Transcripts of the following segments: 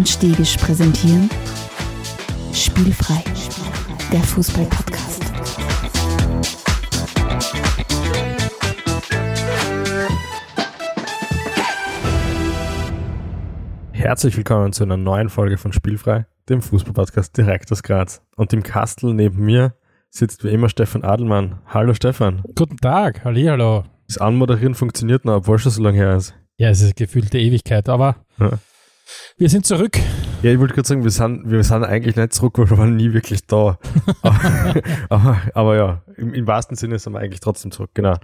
und Stegisch präsentieren Spielfrei, der Fußball-Podcast. Herzlich willkommen zu einer neuen Folge von Spielfrei, dem Fußball-Podcast direkt aus Graz. Und im Kastel neben mir sitzt wie immer Stefan Adelmann. Hallo Stefan. Guten Tag, hallo. Das Anmoderieren funktioniert noch, obwohl es schon so lange her ist. Ja, es ist eine gefühlte Ewigkeit, aber Ja. Wir sind zurück. Ja, ich wollte gerade sagen, wir sind, wir sind eigentlich nicht zurück, weil wir waren nie wirklich da. aber, aber, aber ja, im, im wahrsten Sinne sind wir eigentlich trotzdem zurück, genau.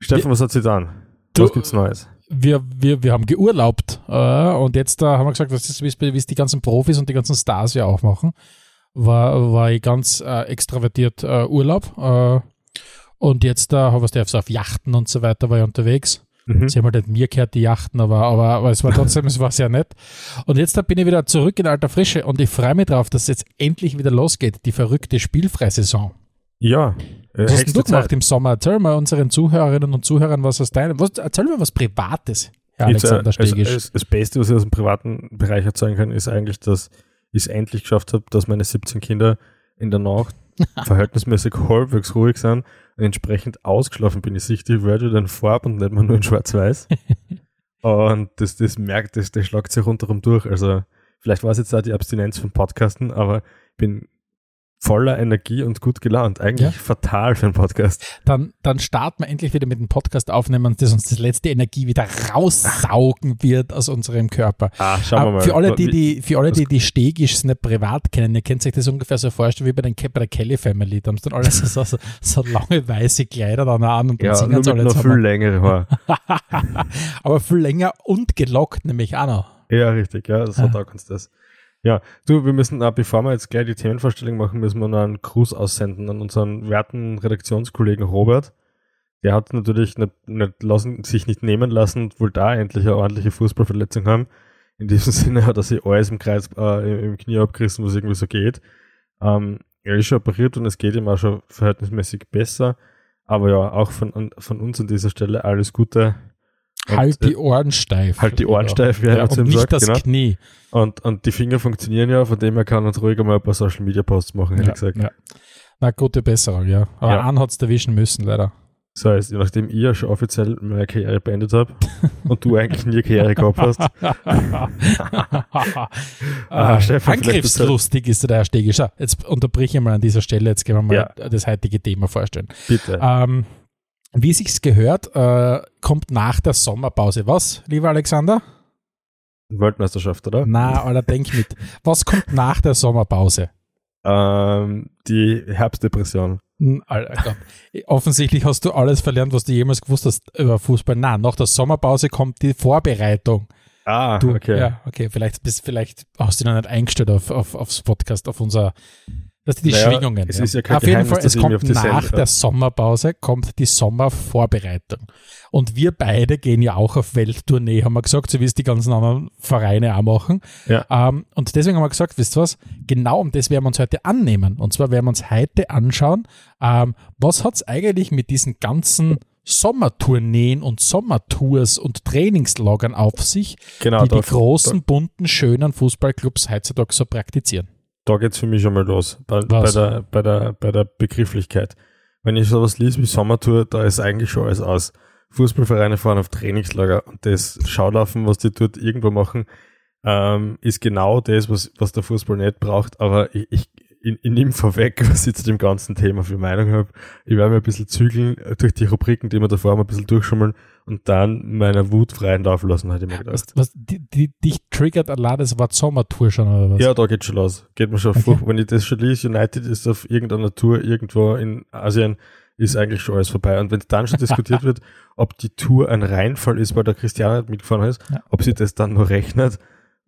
Stefan, was hat sie? Du- Was gibt's Neues? Wir, wir, wir haben geurlaubt äh, und jetzt äh, haben wir gesagt, das ist, wie es die ganzen Profis und die ganzen Stars ja auch machen. War, war ich ganz äh, extravertiert äh, Urlaub äh, und jetzt äh, habe ich so auf Yachten und so weiter war ich unterwegs. Mhm. Sie haben halt nicht mir gehört, die Yachten, aber, aber, aber es war trotzdem, es war sehr nett. Und jetzt da bin ich wieder zurück in alter Frische und ich freue mich drauf, dass es jetzt endlich wieder losgeht, die verrückte Spielfreisaison. Ja. Äh, Was hast du gemacht Zeit. im Sommer? Erzähl mal unseren Zuhörerinnen und Zuhörern, was aus deinem, was, erzähl mal was Privates, Herr Jetzt, äh, Alexander also, Stegisch. das, das Beste, was ich aus dem privaten Bereich erzeugen kann, ist eigentlich, dass ich es endlich geschafft habe, dass meine 17 Kinder in der Nacht verhältnismäßig halbwegs ruhig sind entsprechend ausgeschlafen bin. Ich sehe die Wörter in Farb und nicht mehr nur in schwarz-weiß. und das, das merkt, das, das schlagt sich rundherum durch. Also vielleicht war es jetzt auch die Abstinenz vom Podcasten, aber ich bin voller Energie und gut gelaunt. Eigentlich Ja. fatal für einen Podcast. Dann, dann starten wir endlich wieder mit dem Podcast aufnehmen, das uns das letzte Energie wieder raussaugen wird aus unserem Körper. Ah, schauen wir Aber mal. Für alle, die, die, für alle, die die Stegisch nicht privat kennen, ihr könnt euch das ungefähr so vorstellen wie bei, den, bei der Kelly Family. Da haben sie dann alle so, so, so lange weiße Kleider dann an und dann ja, singen sie alle noch viel zusammen. längere Haar. Aber viel länger und gelockt nämlich auch noch. Ja, richtig, ja, so Ja. taugt uns das. Ja, du, wir müssen, äh, bevor wir jetzt gleich die Themenvorstellung machen, müssen wir noch einen Gruß aussenden an unseren werten Redaktionskollegen Robert. Der hat natürlich nicht, nicht lassen, sich nicht nehmen lassen wollte da endlich eine ordentliche Fußballverletzung haben. In diesem Sinne hat er sich alles im Kreis, äh, im Knie abgerissen, was irgendwie so geht. Ähm, er ist schon operiert und es geht ihm auch schon verhältnismäßig besser. Aber ja, auch von, von uns an dieser Stelle alles Gute. Halt äh, die Ohren steif. halt die Ohren steif, wie ja, einer zu ihm nicht sagt, das genau. Knie. Und, und die Finger funktionieren ja, von dem her kann uns ruhig mal ein paar Social Media Posts machen, hätte Ja, ich gesagt. ja. Na, gute Besserung, ja. Aber Ja. einen hat es erwischen müssen, leider. So heißt, nachdem ich ja schon offiziell meine Karriere beendet habe und du eigentlich nie Karriere gehabt hast, Ah, Stefan, vielleicht Angriffslustig ist der Herr Stegisch. Ah, Jetzt unterbreche ich mal an dieser Stelle, jetzt gehen wir mal Ja. das heutige Thema vorstellen. bitte. Ähm, wie sich's gehört, äh, kommt nach der Sommerpause. Was, lieber Alexander? Weltmeisterschaft, oder? Na, Alter, denk mit. Was kommt nach der Sommerpause? Ähm, die Herbstdepression. Hm, Alter, Gott. Offensichtlich hast du alles verlernt, was du jemals gewusst hast über Fußball. Na, nach der Sommerpause kommt die Vorbereitung. Ah, Du, okay. Ja, okay, vielleicht, bist, vielleicht hast du dich noch nicht eingestellt auf, auf, aufs Podcast, auf unser, das sind die Naja, Schwingungen. es ist ja kein auf jeden Fall, es kommt nach Sendung- der Sommerpause, kommt die Sommervorbereitung. Und wir beide gehen ja auch auf Welttournee, haben wir gesagt, so wie es die ganzen anderen Vereine auch machen. Ja. Ähm, und deswegen haben wir gesagt, wisst ihr was, genau um das werden wir uns heute annehmen. Und zwar werden wir uns heute anschauen, ähm, was hat es eigentlich mit diesen ganzen Sommertourneen und Sommertours und Trainingslagern auf sich, Genau, die die großen, bunten, schönen Fußballclubs heutzutage so praktizieren. Da geht's für mich schon mal los. Bei, bei, der, bei, der, bei der Begrifflichkeit. Wenn ich sowas lese wie Sommertour, da ist eigentlich schon alles aus. Fußballvereine fahren auf Trainingslager und das Schaulaufen, was die dort irgendwo machen, ähm, ist genau das, was, was der Fußball nicht braucht. Aber ich, ich, ich, ich nehme vorweg, was ich zu dem ganzen Thema für Meinung habe. Ich werde mir ein bisschen zügeln äh, durch die Rubriken, die wir davor haben, ein bisschen durchschummeln und dann meiner Wut freien Lauf lassen, hätte ich mir Was, gedacht. was, die, die, dich triggert allein das Wort Sommertour schon, oder was? Ja, da geht schon los. Geht mir schon Okay. vor. Wenn ich das schon lese, United ist auf irgendeiner Tour irgendwo in Asien, ist eigentlich schon alles vorbei. Und wenn dann schon diskutiert wird, ob die Tour ein Reinfall ist, weil der Cristiano nicht mitgefahren ist, Ja. ob sie das dann nur rechnet,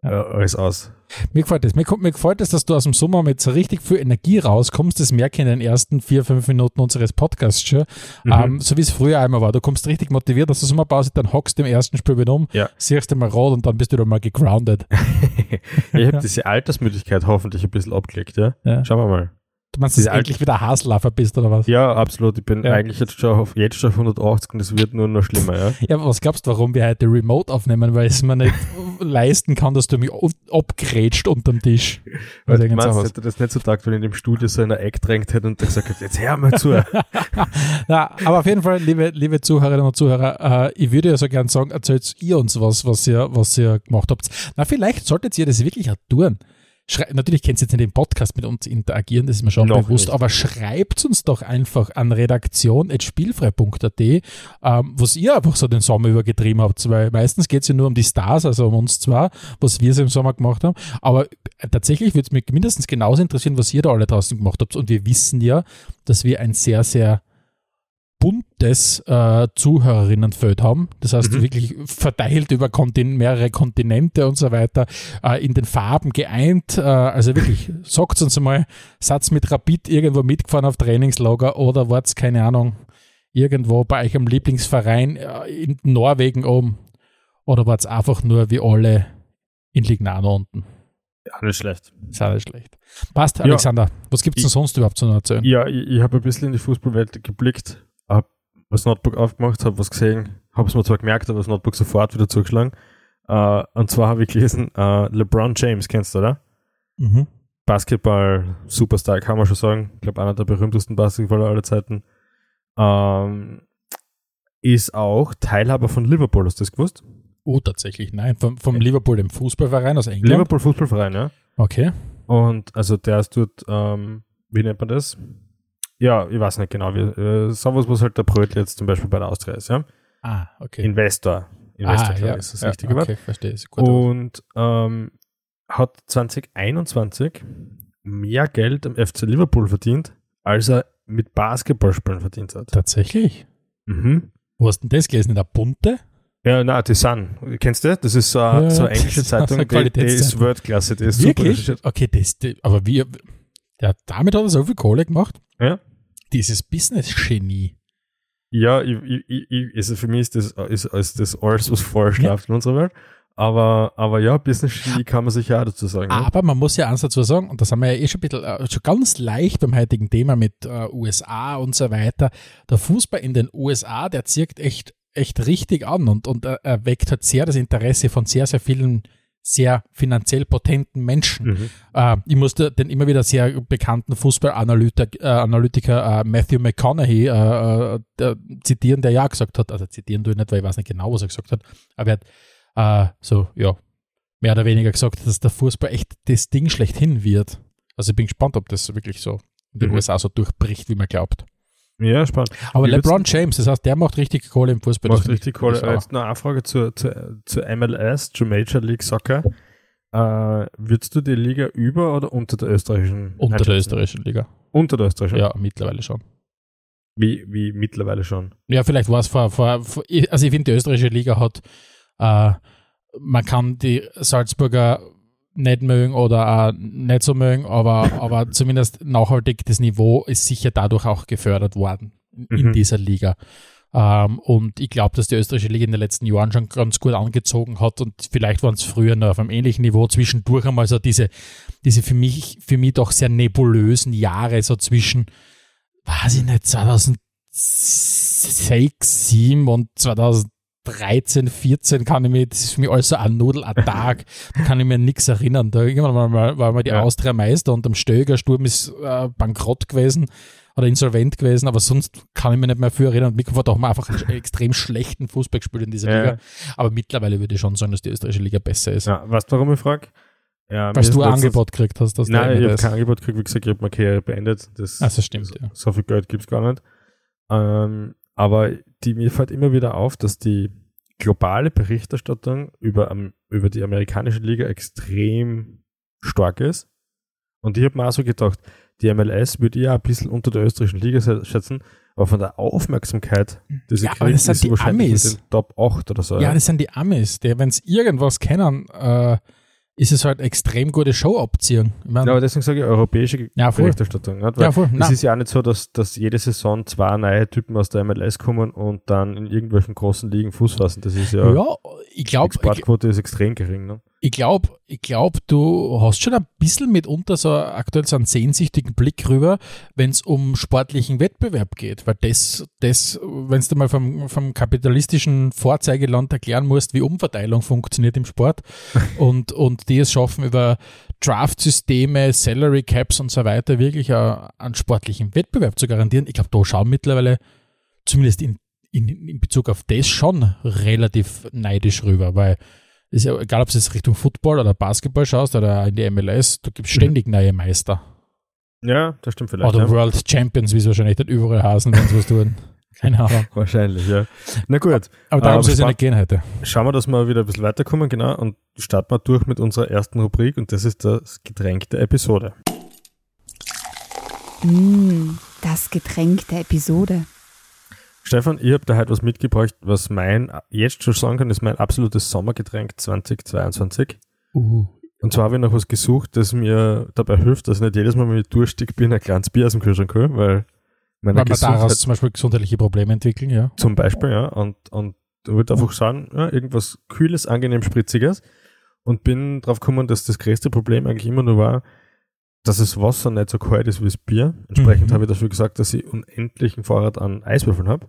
Ja. alles aus. Mir gefällt das. Mir, mir gefällt es, dass du aus dem Sommer mit so richtig viel Energie rauskommst. Das merke ich in den ersten vier, fünf Minuten unseres Podcasts schon. Mhm. Ähm, so wie es früher einmal war. Du kommst richtig motiviert aus der Sommerpause, dann hockst du im ersten Spiel wieder um, Ja. siehst du mal rot und dann bist du wieder mal gegroundet. ich habe diese Altersmüdigkeit hoffentlich ein bisschen abgelegt, ja? Ja. Schauen wir mal. Du meinst, dass du endlich wieder Haslaffer bist, oder was? Ja, absolut. Ich bin Ja. eigentlich jetzt schon, auf, jetzt schon auf 180 und es wird nur noch schlimmer, ja. Ja, was glaubst du, warum wir heute remote aufnehmen? Weil es mir nicht leisten kann, dass du mich ab- abgrätscht unterm Tisch. Weil Also du meinst, hätte das nicht so tagt, wenn ich in dem Studio so in der Eck drängt hätte und gesagt hätte, jetzt hör mal zu. Na, aber auf jeden Fall, liebe, liebe Zuhörerinnen und Zuhörer, äh, ich würde ja so gern sagen, erzählt ihr uns was, was ihr, was ihr gemacht habt. Na, vielleicht solltet ihr das wirklich auch tun. Schrei Natürlich könnt ihr jetzt in dem Podcast mit uns interagieren, das ist mir schon Noch bewusst, nicht. aber schreibt uns doch einfach an redaktion.spielfrei.at, ähm, was ihr einfach so den Sommer über getrieben habt, weil meistens geht es ja nur um die Stars, also um uns zwar, was wir so im Sommer gemacht haben, aber äh, tatsächlich würde es mich mindestens genauso interessieren, was ihr da alle draußen gemacht habt und wir wissen ja, dass wir ein sehr, sehr buntes äh, Zuhörerinnenfeld haben. Das heißt, Mhm. wirklich verteilt über Kontin mehrere Kontinente und so weiter, äh, in den Farben geeint. Äh, also wirklich, sagt uns einmal, Satz mit Rapid irgendwo mitgefahren auf Trainingslager oder wart's, keine Ahnung, irgendwo bei euch am Lieblingsverein äh, in Norwegen oben oder wart's einfach nur wie alle in Lignano unten. Ja, nicht schlecht. Ist auch nicht schlecht. Passt, Ja. Alexander. Was gibt's denn Ich- sonst überhaupt zu erzählen? Ja, ich, ich habe ein bisschen in die Fußballwelt geblickt, habe das Notebook aufgemacht, habe was gesehen, habe es mir zwar gemerkt, aber das Notebook sofort wieder zugeschlagen. Äh, und zwar habe ich gelesen, äh, LeBron James, kennst du, oder? Mhm. Basketball-Superstar, kann man schon sagen. Ich glaube, einer der berühmtesten Basketballer aller Zeiten. Ähm, ist auch Teilhaber von Liverpool, hast du das gewusst? Oh, tatsächlich, nein. Vom, vom Liverpool, dem Fußballverein aus England. Liverpool Fußballverein, ja. Okay. Und also der ist dort, ähm, wie nennt man das? Ja, ich weiß nicht genau, wie, äh, sowas, was halt der Brötl jetzt zum Beispiel bei der Austria ist, ja. Ah, okay. Investor. Investor, ah, glaube ja, ist das ja, richtige Wort. Okay, verstehe. Ist gut. Und ähm, hat 2021 mehr Geld am FC Liverpool verdient, als er mit Basketballspielen verdient hat. Tatsächlich? Mhm. Wo hast du denn das gelesen? In der Bunte? Ja, na, die Sun. Kennst du? Das ist so, eine- Ja, so eine das englische ist eine Zeitung, die, die ist Weltklasse, die ist super Wirklich? recherchiert. Okay, das, das, aber wie, der, damit hat er so viel Kohle gemacht? Ja. Dieses Business-Genie. Ja, ich, ich, ich, also für mich ist das, ist, ist das alles, was vorschläft in unserer Welt. Aber, aber ja, Business Genie kann man sich ja auch dazu sagen. ne? Aber man muss ja eins dazu sagen, und das haben wir ja eh schon ein bisschen, äh, schon ganz leicht beim heutigen Thema mit äh, USA und so weiter. Der Fußball in den USA, der zirkt echt, echt richtig an und, und er, er weckt halt sehr das Interesse von sehr, sehr vielen sehr finanziell potenten Menschen. Mhm. Äh, ich musste den immer wieder sehr bekannten Fußballanalytiker äh, Analytiker, äh, Matthew McConaughey äh, äh, der, zitieren, der ja gesagt hat, also zitieren tue ich nicht, weil ich weiß nicht genau, was er gesagt hat, aber er hat äh, so, ja, mehr oder weniger gesagt, dass der Fußball echt das Ding schlechthin wird. Also ich bin gespannt, ob das wirklich so in den Mhm. USA so durchbricht, wie man glaubt. Ja, spannend. Aber Wie LeBron James, das heißt, der macht richtig Kohle im Fußball. Macht richtig Kohle. Jetzt noch eine Frage zur, zur, zur MLS, zur Major League Soccer. Äh, würdest du die Liga über oder unter der österreichischen? Unter der österreichischen Liga. Unter der österreichischen? Ja, mittlerweile schon. Wie, wie mittlerweile schon. Ja, vielleicht war es vor, vor, vor, also ich finde, die österreichische Liga hat, äh, man kann die Salzburger nicht mögen oder auch nicht so mögen, aber, aber zumindest nachhaltig das Niveau ist sicher dadurch auch gefördert worden in, Mhm. dieser Liga. Ähm, und ich glaube, dass die österreichische Liga in den letzten Jahren schon ganz gut angezogen hat und vielleicht waren es früher noch auf einem ähnlichen Niveau zwischendurch einmal so diese, diese für mich, für mich doch sehr nebulösen Jahre so zwischen, weiß ich nicht, 2006, 7 und 2013, 14 kann ich mich, das ist für mich alles so ein Nudel, ein Tag, da kann ich mir nichts erinnern. Da irgendwann war mal, war mal die Ja. Austria Meister und am Stöger-Sturm ist äh, bankrott gewesen oder insolvent gewesen, aber sonst kann ich mich nicht mehr für erinnern. Und Mikrofon hat auch mal einfach einen extrem schlechten Fußball gespielt in dieser Ja. Liga. Aber mittlerweile würde ich schon sagen, dass die österreichische Liga besser ist. Ja, weißt du, warum ich frage? Ja, Weil mir du ein Angebot gekriegt hast, dass Nein, ich habe kein Angebot gekriegt. Wie gesagt, ich habe meine Karriere beendet. Das, Also stimmt, ja. So viel Geld gibt's gar nicht. Ähm, aber die, mir fällt immer wieder auf, dass die globale Berichterstattung über, über die amerikanische Liga extrem stark ist. Und ich habe mir auch so gedacht, die MLS würde ich ja ein bisschen unter der österreichischen Liga schätzen, aber von der Aufmerksamkeit, die sie Ja, aber das sind ist die wahrscheinlich Amis. in den Top 8 oder so. Ja, das sind die Amis, die, wenn sie irgendwas kennen, äh, ist es halt extrem gute Show abziehen. Ich mein, Ja, aber deswegen sage ich europäische Ja, voll. Berichterstattung. Nicht? Weil ja, voll. Es ist ja auch nicht so, dass, dass jede Saison zwei neue Typen aus der MLS kommen und dann in irgendwelchen großen Ligen Fuß fassen. Das ist ja. Ja, ich glaube, Exportquote ist extrem gering. Ne? ich glaube, ich glaub, du hast schon ein bisschen mitunter so aktuell so einen sehnsüchtigen Blick rüber, wenn es um sportlichen Wettbewerb geht. Weil das, das wenn du mal vom, vom kapitalistischen Vorzeigeland erklären musst, wie Umverteilung funktioniert im Sport und, und die es schaffen über Draft-Systeme, Salary Caps und so weiter wirklich einen sportlichen Wettbewerb zu garantieren. Ich glaube, da schauen mittlerweile zumindest in, in, in Bezug auf das schon relativ neidisch rüber, weil ist ja egal, ob du jetzt Richtung Football oder Basketball schaust oder in die MLS, du gibst ständig mhm. neue Meister. Ja, das stimmt vielleicht. Oder ja. World Champions, wie es wahrscheinlich nicht überall heißen, wenn sie was tun. Keine Ahnung. Wahrscheinlich, ja. Na gut. Aber darum soll es ja nicht gehen heute. Schauen wir, dass wir wieder ein bisschen weiterkommen, genau, und starten wir durch mit unserer ersten Rubrik und das ist das Getränk der Episode. Mm, das Getränk der Episode. Stefan, ich habe da heute was mitgebracht, was mein, jetzt schon sagen kann, ist mein absolutes Sommergetränk 2022. Uh. Und zwar habe ich noch was gesucht, das mir dabei hilft, dass ich nicht jedes Mal, wenn ich durstig bin, ein kleines Bier aus dem Kühlschrank hole, weil meine Weil man daraus zum Beispiel gesundheitliche Probleme entwickeln, ja. Zum Beispiel, ja. Und, und ich würde einfach sagen, ja, irgendwas Kühles, angenehm Spritziges. Und bin drauf gekommen, dass das größte Problem eigentlich immer nur war, dass das Wasser nicht so kalt ist wie das Bier. Entsprechend mhm. habe ich dafür gesagt, dass ich unendlichen Vorrat an Eiswürfeln habe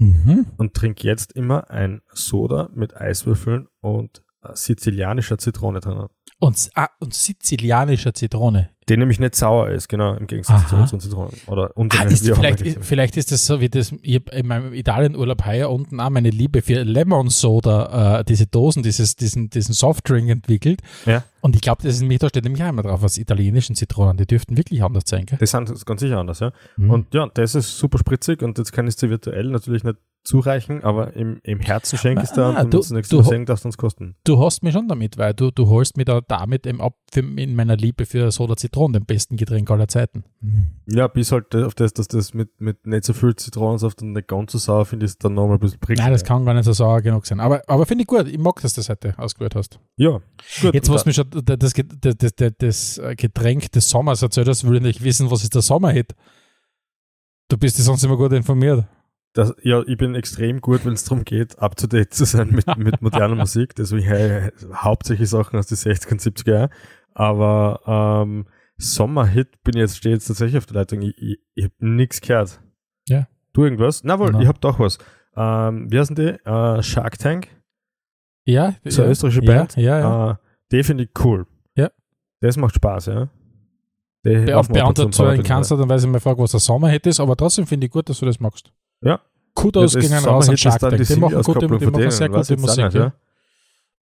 mhm. und trinke jetzt immer ein Soda mit Eiswürfeln und sizilianischer Zitrone drin. Und, ah, und sizilianischer Zitrone. Die nämlich nicht sauer ist, genau, im Gegensatz Aha. zu unseren Zitronen. Oder ah, ist, vielleicht, ist, vielleicht ist das so wie das, ich in meinem Italienurlaub heuer unten auch meine Liebe für Lemon Soda, äh, diese Dosen, dieses, diesen, diesen Softdrink entwickelt. Ja. Und ich glaube, das ist nämlich, da steht nämlich immer drauf, was italienischen Zitronen, die dürften wirklich anders sein, gell? Die sind ganz sicher anders, ja. Mhm. Und ja, das ist super spritzig und jetzt kann ich es dir virtuell natürlich nicht zureichen, aber im, im Herzen schenke ich es da und du, das nächste Mal sehen darfst uns kosten. Du hast mich schon damit, weil du, du holst mir da damit im ab für, in meiner Liebe für Soda Zitronen, dem besten Getränk aller Zeiten. Mhm. Ja, bis halt auf das, dass das mit, mit nicht so viel Zitronensaft und nicht ganz so sauer finde ich es dann nochmal ein bisschen prickelnd. Nein, das kann gar nicht so sauer genug sein. Aber, aber finde ich gut. Ich mag, dass du das heute ausgewählt hast. Ja, gut. Jetzt, was mir schon das, das, das, das, Getränk des Sommers erzählt hast, will ich nicht wissen, was ist der Sommerhit. Du bist ja sonst immer gut informiert das, ja, ich bin extrem gut, wenn es darum geht, up to date zu sein mit, mit moderner Musik. Deswegen hey, hauptsächlich Sachen aus den 60er und 70er Jahren. Aber ähm, Sommerhit bin ich jetzt, stehe jetzt tatsächlich auf der Leitung. Ich, ich, ich habe nichts gehört. Ja. Du irgendwas? Na wohl, no. ich habe doch was. Ähm, wie heißen die? Äh, Shark Tank? Ja. So eine österreichische Band. Ja, ja. ja. Äh, die finde ich cool. Ja. Das macht Spaß, ja. Be beantwortet zwar in keinster Art und Weise meine Frage, was der Sommerhit ist, aber trotzdem finde ich gut, dass du das magst. Ja. Kudos ja, gegen raus an Shark Tank. Die machen, gute, die machen sehr gute Musik. Nicht, ja.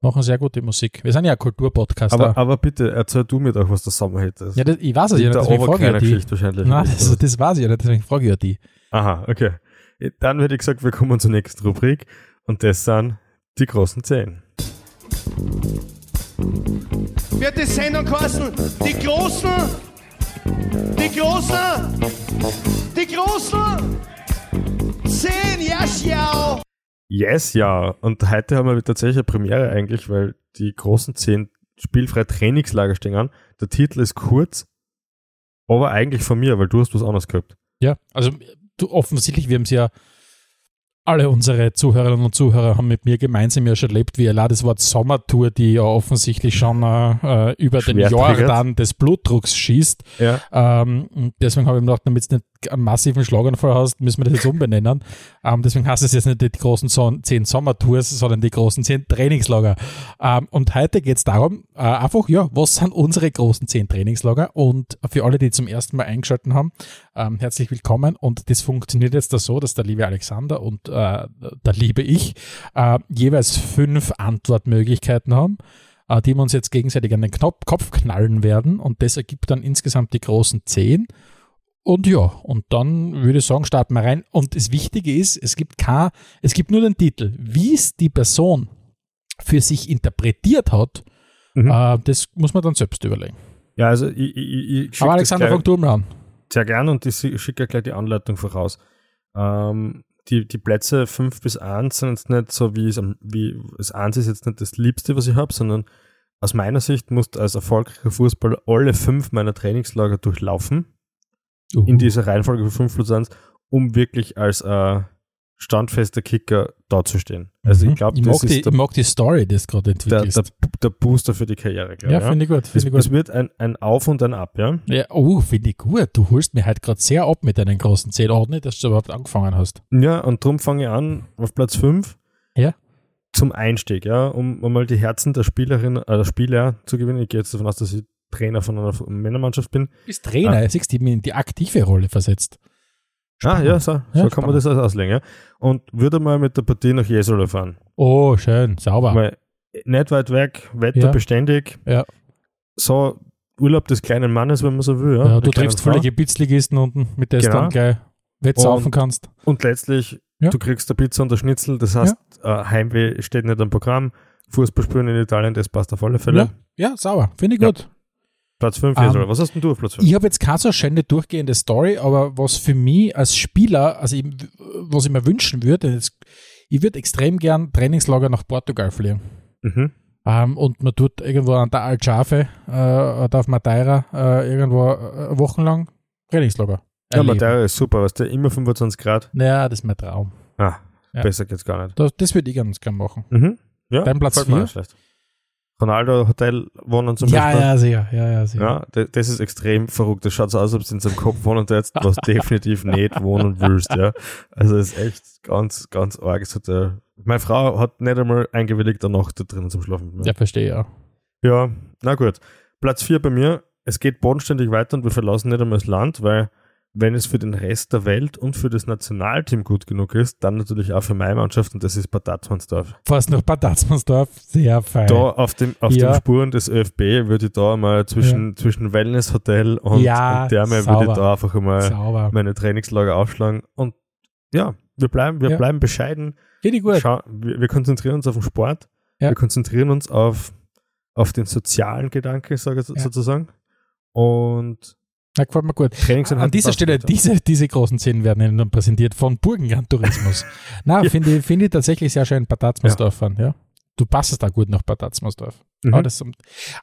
Machen sehr gute Musik. Wir sind ja ein Kulturpodcast. Aber, aber bitte, erzähl du mir doch, was der Sommerhit ist. Ja, das, ich weiß es ja nicht, deswegen frage ich ja die. Wahrscheinlich Nein, das, das weiß ich ja nicht, deswegen frage ich ja die. Aha, okay. Dann würde ich gesagt, wir kommen zur nächsten Rubrik und das sind die großen Zehn. Wird die Sendung kosten? Die Großen die Großen! Die Großen! Zehn, yes, ja! Yes, ja. Und heute haben wir tatsächlich eine Premiere eigentlich, weil die großen zehn spielfrei Trainingslager stehen an. Der Titel ist kurz, aber eigentlich von mir, weil du hast was anderes gehabt. Ja, also du offensichtlich, wir haben es ja alle unsere Zuhörerinnen und Zuhörer haben mit mir gemeinsam ja schon erlebt, wie er das Wort Sommertour, die ja offensichtlich schon äh, über den Jordan des Blutdrucks schießt. Ja. Ähm, deswegen habe ich mir gedacht, damit es nicht einen massiven Schlaganfall hast, müssen wir das jetzt umbenennen. Ähm, deswegen heißt es jetzt nicht die großen zehn Sommertours, sondern die großen zehn Trainingslager. Ähm, und heute geht es darum, äh, einfach, ja, was sind unsere großen zehn Trainingslager? Und für alle, die zum ersten Mal eingeschaltet haben, ähm, herzlich willkommen. Und das funktioniert jetzt da so, dass der liebe Alexander und äh, der liebe ich äh, jeweils fünf Antwortmöglichkeiten haben äh, die wir uns jetzt gegenseitig an den Kopf knallen werden. Und das ergibt dann insgesamt die großen zehn. Und ja, und dann würde ich sagen, starten wir rein. Und das Wichtige ist, es gibt kein, es gibt nur den Titel. Wie es die Person für sich interpretiert hat, mhm. äh, das muss man dann selbst überlegen. Ja, also ich, ich, ich Aber Alexander, fang du mal an. Sehr gern und ich schicke gleich die Anleitung voraus. Ähm, die, die Plätze 5 bis 1 sind jetzt nicht so wie es, wie das 1 ist jetzt nicht das Liebste, was ich habe, sondern aus meiner Sicht musst als erfolgreicher Fußballer alle fünf meiner Trainingslager durchlaufen uh. in dieser Reihenfolge von 5 plus 1, um wirklich als äh, standfester Kicker dazustehen. Also Mhm. ich glaube, das mag die- ist ich der, mag die Story, die du gerade der, entwickelst. der, der Booster für die Karriere, glaube ja, ich. finde ich gut. Es, Finde ich gut. es wird ein, ein Auf und ein Ab, ja? Ja, oh, finde ich gut. Du holst mir halt gerade sehr ab mit deinen großen Zehn. Auch nicht, dass du überhaupt angefangen hast. Ja, und darum fange ich an auf Platz 5 Ja. zum Einstieg, ja, um, um mal die Herzen der Spielerin, äh, der Spieler zu gewinnen. Ich gehe jetzt davon aus, dass ich Trainer von einer Männermannschaft bin. Du bist Trainer, siehst du, in die aktive Rolle versetzt. Ah, ja, so, so Ja, kann man das also auslegen. Ja. Und würde mal mit der Partie nach Jesolo fahren. Oh, schön, sauber. Weil nicht weit weg, Wetter Ja. beständig. Ja. So Urlaub des kleinen Mannes, wenn man so will. Ja, ja, du triffst Frau. völlige Pitzligisten unten, mit der du Genau. dann gleich wettsaufen kannst. Und letztlich, Ja. du kriegst der Pizza und der Schnitzel. Das heißt, äh, Heimweh steht nicht am Programm. Fußball spielen in Italien, das passt auf alle Fälle. Ja, ja, sauber. Finde ich Ja. gut. Platz 5 jetzt, um, oder? Was hast denn du auf Platz 5? Ich habe jetzt keine so schöne durchgehende Story, aber was für mich als Spieler, also ich, was ich mir wünschen würde, ist, ich würde extrem gern Trainingslager nach Portugal fliegen. Mhm. Um, und man tut irgendwo an der Altschafe äh, oder auf Madeira äh, irgendwo äh, wochenlang Trainingslager. Ja. Madeira ist super, weißt du, immer 25 Grad. Naja, das ist mein Traum. Ah, ja. besser geht's gar nicht. Das, das würde ich ganz gern machen. Mhm. Ja, Dein Platz 4? Ronaldo-Hotel wohnen zum ja, Beispiel. Ja, sicher. ja, ja, sicher. Ja, das, ist extrem verrückt. Das schaut so aus, als ob es in seinem Kopf wohnen und jetzt was definitiv nicht wohnen willst. Ja. Also ist echt ganz, ganz arg. So der, äh, meine Frau hat nicht einmal eingewilligt, eine Nacht da drinnen zum Schlafen. Ja verstehe, ja. Ja, na gut. Platz 4 bei mir. Es geht bodenständig weiter und wir verlassen nicht einmal das Land, weil wenn es für den Rest der Welt und für das Nationalteam gut genug ist, dann natürlich auch für meine Mannschaft und das ist Bad Tatzmannsdorf. Fast noch Bad Tatzmannsdorf. Sehr fein. Da auf, dem, auf Ja. den Spuren des ÖFB würde ich da mal zwischen, zwischen Wellness-Hotel und, Ja, und Therme würde ich da einfach einmal Sauber. meine Trainingslager aufschlagen und ja, wir bleiben, wir Ja. bleiben bescheiden. Ich gut. Schau, wir, wir konzentrieren uns auf den Sport. Ja. Wir konzentrieren uns auf, auf den sozialen Gedanke, sage ich Ja. sozusagen. Und Ja, gefällt mir gut. Trainingseinheiten An dieser Stelle, ja. diese, diese großen Szenen werden Ihnen dann präsentiert von Burgenland Tourismus. Na, Ja. finde ich, finde ich tatsächlich sehr schön, Bad Tatzmannsdorf fahren, ja. Du passest da gut nach Bad Tatzmannsdorf. Mhm. Aber, das,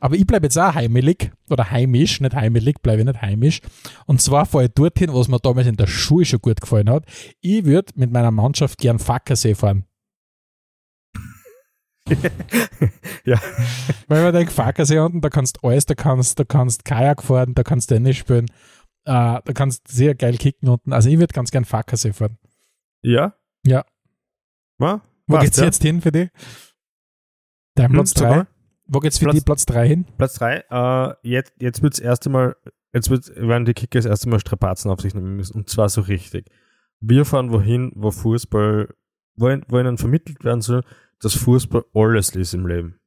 aber ich bleibe jetzt auch heimelig oder heimisch, nicht heimelig, bleibe ich nicht heimisch. Und zwar fahre ich dorthin, was mir damals in der Schule schon gut gefallen hat. Ich würde mit meiner Mannschaft gern Fackersee fahren. ja, Weil man denkt, Fackersee unten, da kannst du alles, da kannst du kannst Kajak fahren, da kannst du Tennis spielen, äh, da kannst du sehr geil kicken unten. Also ich würde ganz gern Fackersee fahren. ja. Ja. Ma? Wo Passt, geht's ja. jetzt hin für dich? Dein Hm, Platz sag 3? mal. Wo geht's für Platz- dich Platz 3 hin? Platz 3. Äh, jetzt jetzt wird das erste Mal, jetzt wird, werden die Kicker das erste Mal Strapazen auf sich nehmen müssen. Und zwar so richtig. Wir fahren wohin, wo Fußball, wo, ihnen- wo ihnen vermittelt werden soll, dass Fußball alles ist im Leben.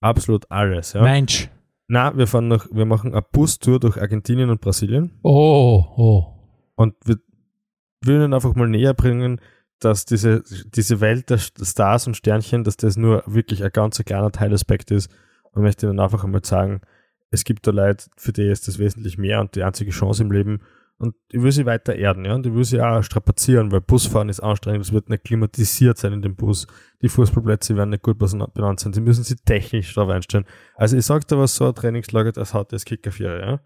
Absolut alles, ja. Mensch. Na, wir fahren noch, wir machen eine Bustour durch Argentinien und Brasilien Oh, oh. und wir ihnen einfach mal näher bringen, dass diese, diese Welt der Stars und Sternchen, dass das nur wirklich ein ganz kleiner Teilaspekt ist und möchte ihnen einfach einmal sagen, es gibt da Leute, für die ist das wesentlich mehr und die einzige Chance im Leben und ich will sie weiter erden, ja, und ich will sie auch strapazieren, weil Busfahren ist anstrengend, es wird nicht klimatisiert sein in dem Bus, die Fußballplätze werden nicht gut benannt sein, sie müssen sie technisch darauf einstellen. Also ich sag dir was, so ein Trainingslager, das hat das Kicker 4, ja.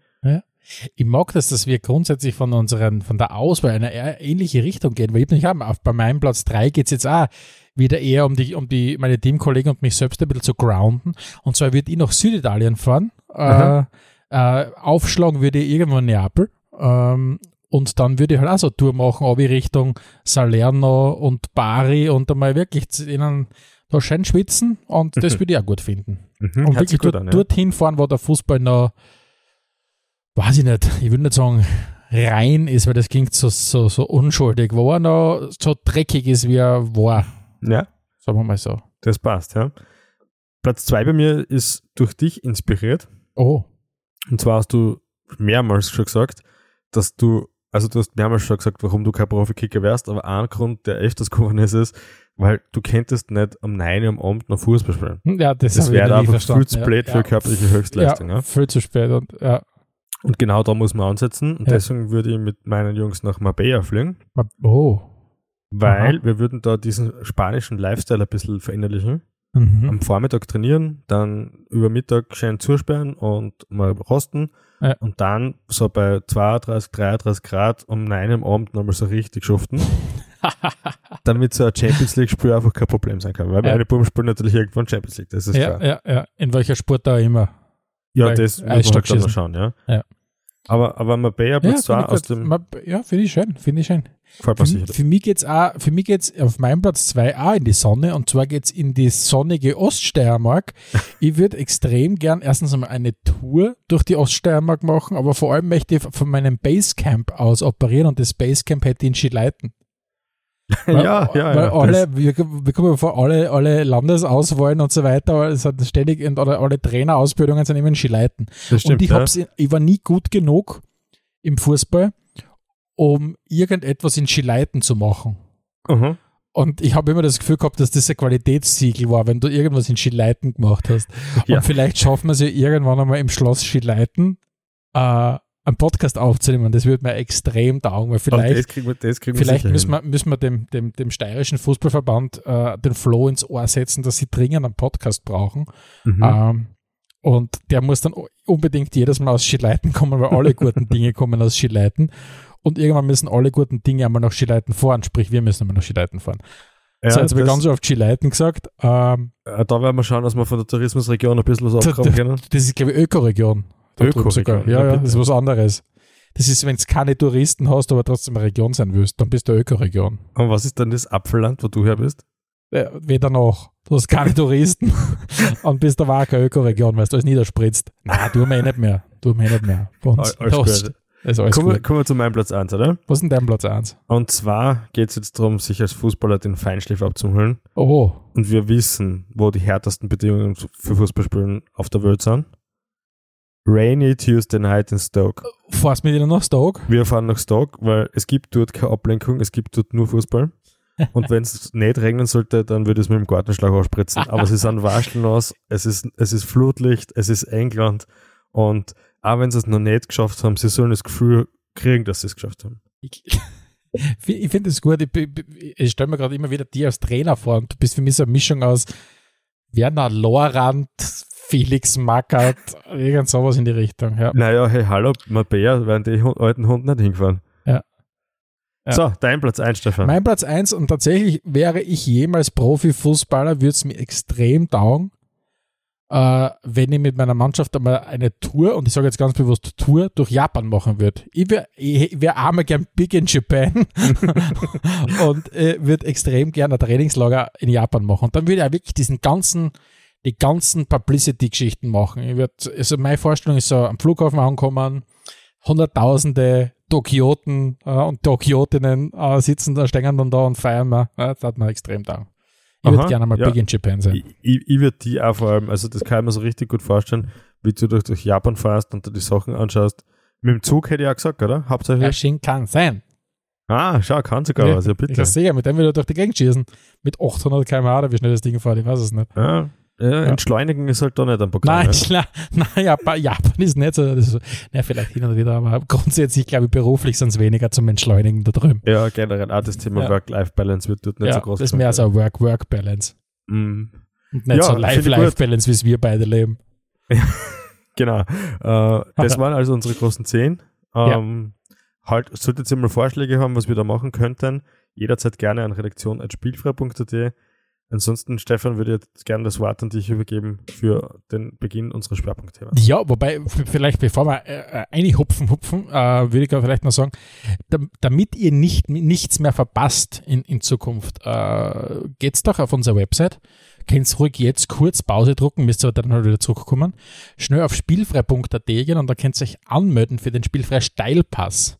Ich mag das, dass wir grundsätzlich von unseren, von der Auswahl in eine ähnliche Richtung gehen, weil ich nicht haben. Auf, bei meinem Platz 3 geht es jetzt auch wieder eher um die, um die, meine Teamkollegen und mich selbst ein bisschen zu grounden. Und zwar würde ich nach Süditalien fahren. Äh, äh, aufschlagen würde ich irgendwo in Neapel. Ähm, und dann würde ich halt auch so eine Tour machen, ob ich Richtung Salerno und Bari und einmal wirklich zu ihnen da schön schwitzen und das Mhm. würde ich auch gut finden. Mhm, Und wirklich dort, an, ja. dorthin fahren, wo der Fußball noch, weiß ich nicht, ich würde nicht sagen rein ist, weil das klingt so, so, so unschuldig, wo er noch so dreckig ist, wie er war, Ja, sagen wir mal so. das passt, ja. Platz 2 bei mir ist durch dich inspiriert. Oh, Und zwar hast du mehrmals schon gesagt, dass du, also du hast mehrmals schon gesagt, warum du kein Profikicker wärst, aber ein Grund, der öfters geworden ist, ist, weil du könntest nicht am 9 Uhr am Abend noch Fußball spielen. Hm, ja, das, Das wäre einfach viel zu blöd für körperliche Höchstleistung. Ja, Ja. viel zu spät und ja. Und genau da muss man ansetzen. Und Ja. deswegen würde ich mit meinen Jungs nach Marbella fliegen, Oh. weil wir würden da diesen spanischen Lifestyle ein bisschen verinnerlichen. Mhm. am Vormittag trainieren, dann über Mittag schön zusperren und mal rosten Ja. und dann so bei 32, 33 Grad um 9 am Abend nochmal so richtig schuften. damit so ein Champions League-Spiel einfach kein Problem sein kann. Weil Ja. meine Buben spielen natürlich irgendwann Champions League, das ist ja, klar. ja, ja. In welcher Sport da immer. Ja, Weil das muss man halt dann noch schauen, ja. Ja. Aber, aber Mabea Platz Ja, 2 finde aus dem ja finde ich schön, finde ich schön. Für, für mich geht's auch, für mich geht's auf meinem Platz 2 auch in die Sonne und zwar geht's in die sonnige Oststeiermark. ich würde extrem gern erstens einmal eine Tour durch die Oststeiermark machen, aber vor allem möchte ich von meinem Basecamp aus operieren und das Basecamp hätte ich in Skileiten. Weil, ja, ja, weil ja. alle, wir, wir kommen vor, alle, alle Landesauswahlen und so weiter, es hat ständig, oder alle Trainerausbildungen sind immer in Skileiten. das, stimmt. und ich, ja. hab's, in- ich war nie gut genug im Fußball, um irgendetwas in Skileiten zu machen. Mhm. Und ich habe immer das Gefühl gehabt, dass das ein Qualitätssiegel war, wenn du irgendwas in Skileiten gemacht hast. Ja. Und vielleicht schaffen wir es ja irgendwann einmal im Schloss Skileiten äh, einen Podcast aufzunehmen. Das würde mir extrem taugen, weil vielleicht, wir, vielleicht müssen wir, müssen wir dem, dem, dem steirischen Fußballverband äh, den Flow ins Ohr setzen, dass sie dringend einen Podcast brauchen. Mhm. Ähm, und der muss dann unbedingt jedes Mal aus Skileiten kommen, weil alle guten Dinge kommen aus Skileiten. Und irgendwann müssen alle guten Dinge einmal nach Skileiten fahren, sprich wir müssen einmal nach Skileiten fahren. ja, so, jetzt habe ich ganz oft Skileiten gesagt. Ähm, äh, da werden wir schauen, dass wir von der Tourismusregion ein bisschen was abkommen können. das ist, glaube ich, Ökoregion. Da Ökoregion, sogar. Ja, ja, das ist was anderes. Das ist, wenn es keine Touristen hast, aber trotzdem eine Region sein willst, dann bist du Ökoregion. Und was ist dann das Apfelland, wo du her bist? Weder noch. Du hast keine Touristen und bist auch keine Ökoregion, weil du alles niederspritzt. Nein, tun wir eh nicht mehr. Tun wir eh nicht mehr. Bei uns. Alles Das gut. ist alles Kommen wir, gut. kommen wir zu meinem Platz 1, oder? Was ist denn dein Platz 1? Und zwar geht es jetzt darum, sich als Fußballer den Feinschliff abzuholen. Oh, Und wir wissen, wo die härtesten Bedingungen für Fußballspielen auf der Welt sind. Rainy Tuesday Night in Stoke. fährst mit ihnen nach Stoke? Wir fahren nach Stoke, weil es gibt dort keine Ablenkung, es gibt dort nur Fußball. Und wenn es nicht regnen sollte, dann würde es mit dem Gartenschlag ausspritzen. Aber sie sind waschlos, es ist, es ist Flutlicht, es ist England. Und auch wenn sie es noch nicht geschafft haben, sie sollen das Gefühl kriegen, dass sie es geschafft haben. Ich, ich finde es gut. Ich, ich, ich stelle mir gerade immer wieder dir als Trainer vor und du bist für mich so eine Mischung aus Werner Lorand, Felix Mackert, irgend sowas in die Richtung. Ja. Naja, hey, hallo, Mabea, werden die alten Hunde nicht hingefahren. Ja. Ja. So, dein Platz 1, Stefan. Mein Platz 1 und tatsächlich wäre ich jemals Profifußballer, würde es mir extrem taugen, äh, wenn ich mit meiner Mannschaft einmal eine Tour, und ich sage jetzt ganz bewusst Tour, durch Japan machen würde. Ich wäre wär einmal gern big in Japan und äh, würde extrem gern ein Trainingslager in Japan machen. Und dann würde ich wirklich diesen ganzen, die ganzen Publicity-Geschichten machen. Ich würd, also meine Vorstellung ist so, am Flughafen ankommen, hunderttausende Tokioten äh, und Tokiotinnen äh, sitzen da, stehen dann da und feiern. Ja, das hat mir extrem da. Ich würde gerne mal ja. Big in Japan sein. Ich, ich, ich würde die auch vor allem, also das kann ich mir so richtig gut vorstellen, wie du durch, durch Japan fährst und dir die Sachen anschaust. Mit dem Zug hätte ich auch gesagt, oder? Ja, Hauptsächlich. Shinkansen. Ah, schau, kann sogar Ja, was, ja Ich bitte. kann sicher, mit dem wieder durch die Gegend schießen. Mit 800 km/h wie schnell das Ding fährt, ich weiß es nicht. Ja, ja, Entschleunigen ist halt da nicht am Programm. Nein, ja. klar, nein Japan, Japan ist nicht so. Das ist, na, vielleicht hin und wieder, aber grundsätzlich, glaube ich, beruflich sind es weniger zum Entschleunigen da drüben. Ja, generell auch das Thema Ja. Work-Life-Balance wird dort nicht ja, so groß. das ist mehr so Work-Work-Balance. Mm, Und nicht Ja, so Life-Life-Balance, wie es wir beide leben. Genau. Äh, das waren also unsere großen zehn. Ähm, Halt, solltet ihr mal Vorschläge haben, was wir da machen könnten, jederzeit gerne an redaktion.spielfrei.at. Ansonsten, Stefan, würde jetzt gerne das Wort an dich übergeben für den Beginn unserer Schwerpunktthemen. Ja, wobei, vielleicht bevor wir äh, eine hupfen, hupfen, äh, würde ich vielleicht noch sagen, dam- damit ihr nicht, nichts mehr verpasst in, in Zukunft, äh, geht's doch auf unsere Website. Könnt ruhig jetzt kurz Pause drucken, müsst ihr dann halt wieder zurückkommen. Schnell auf spielfrei.at gehen und da könnt ihr euch anmelden für den Spielfrei Steilpass.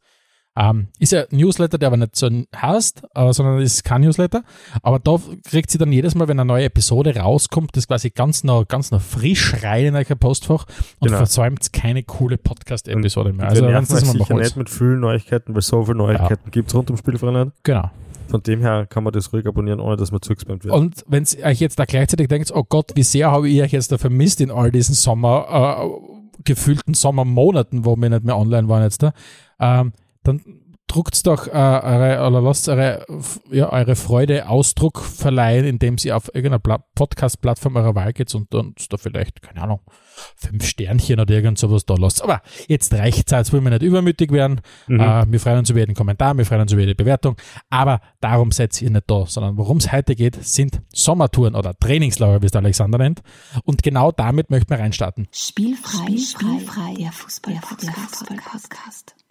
Ähm, ist ja ein Newsletter, der aber nicht so heißt, äh, sondern ist kein Newsletter. Aber da kriegt sie dann jedes Mal, wenn eine neue Episode rauskommt, das quasi ganz noch, ganz noch frisch rein in euer Postfach und Genau. versäumt keine coole Podcast-Episode mehr. Also, wir nerven das sicher nicht mit vielen Neuigkeiten, weil so viele Neuigkeiten gibt es rund ums Spielfrei nicht. Genau. Von dem her kann man das ruhig abonnieren, ohne dass man zugespammt wird. Und wenn ihr euch jetzt da gleichzeitig denkt, oh Gott, wie sehr habe ich euch jetzt da vermisst in all diesen Sommer, äh, gefühlten Sommermonaten, wo wir nicht mehr online waren jetzt da, ähm, dann druckt doch äh, eure, oder lasst eure, ja, eure Freude Ausdruck verleihen, indem sie auf irgendeiner Podcast-Plattform eurer Wahl geht und uns da vielleicht, keine Ahnung, fünf Sternchen oder irgend sowas da lasst. Aber jetzt reicht's, jetzt wollen wir nicht übermütig werden. Mhm. Äh, wir freuen uns über jeden Kommentar, wir freuen uns über jede Bewertung. Aber darum seid ihr nicht da, sondern worum es heute geht, sind Sommertouren oder Trainingslager, wie es der Alexander nennt. Und genau damit möchten wir reinstarten. Spielfrei, spielfrei, der Fußball-Podcast. Äh,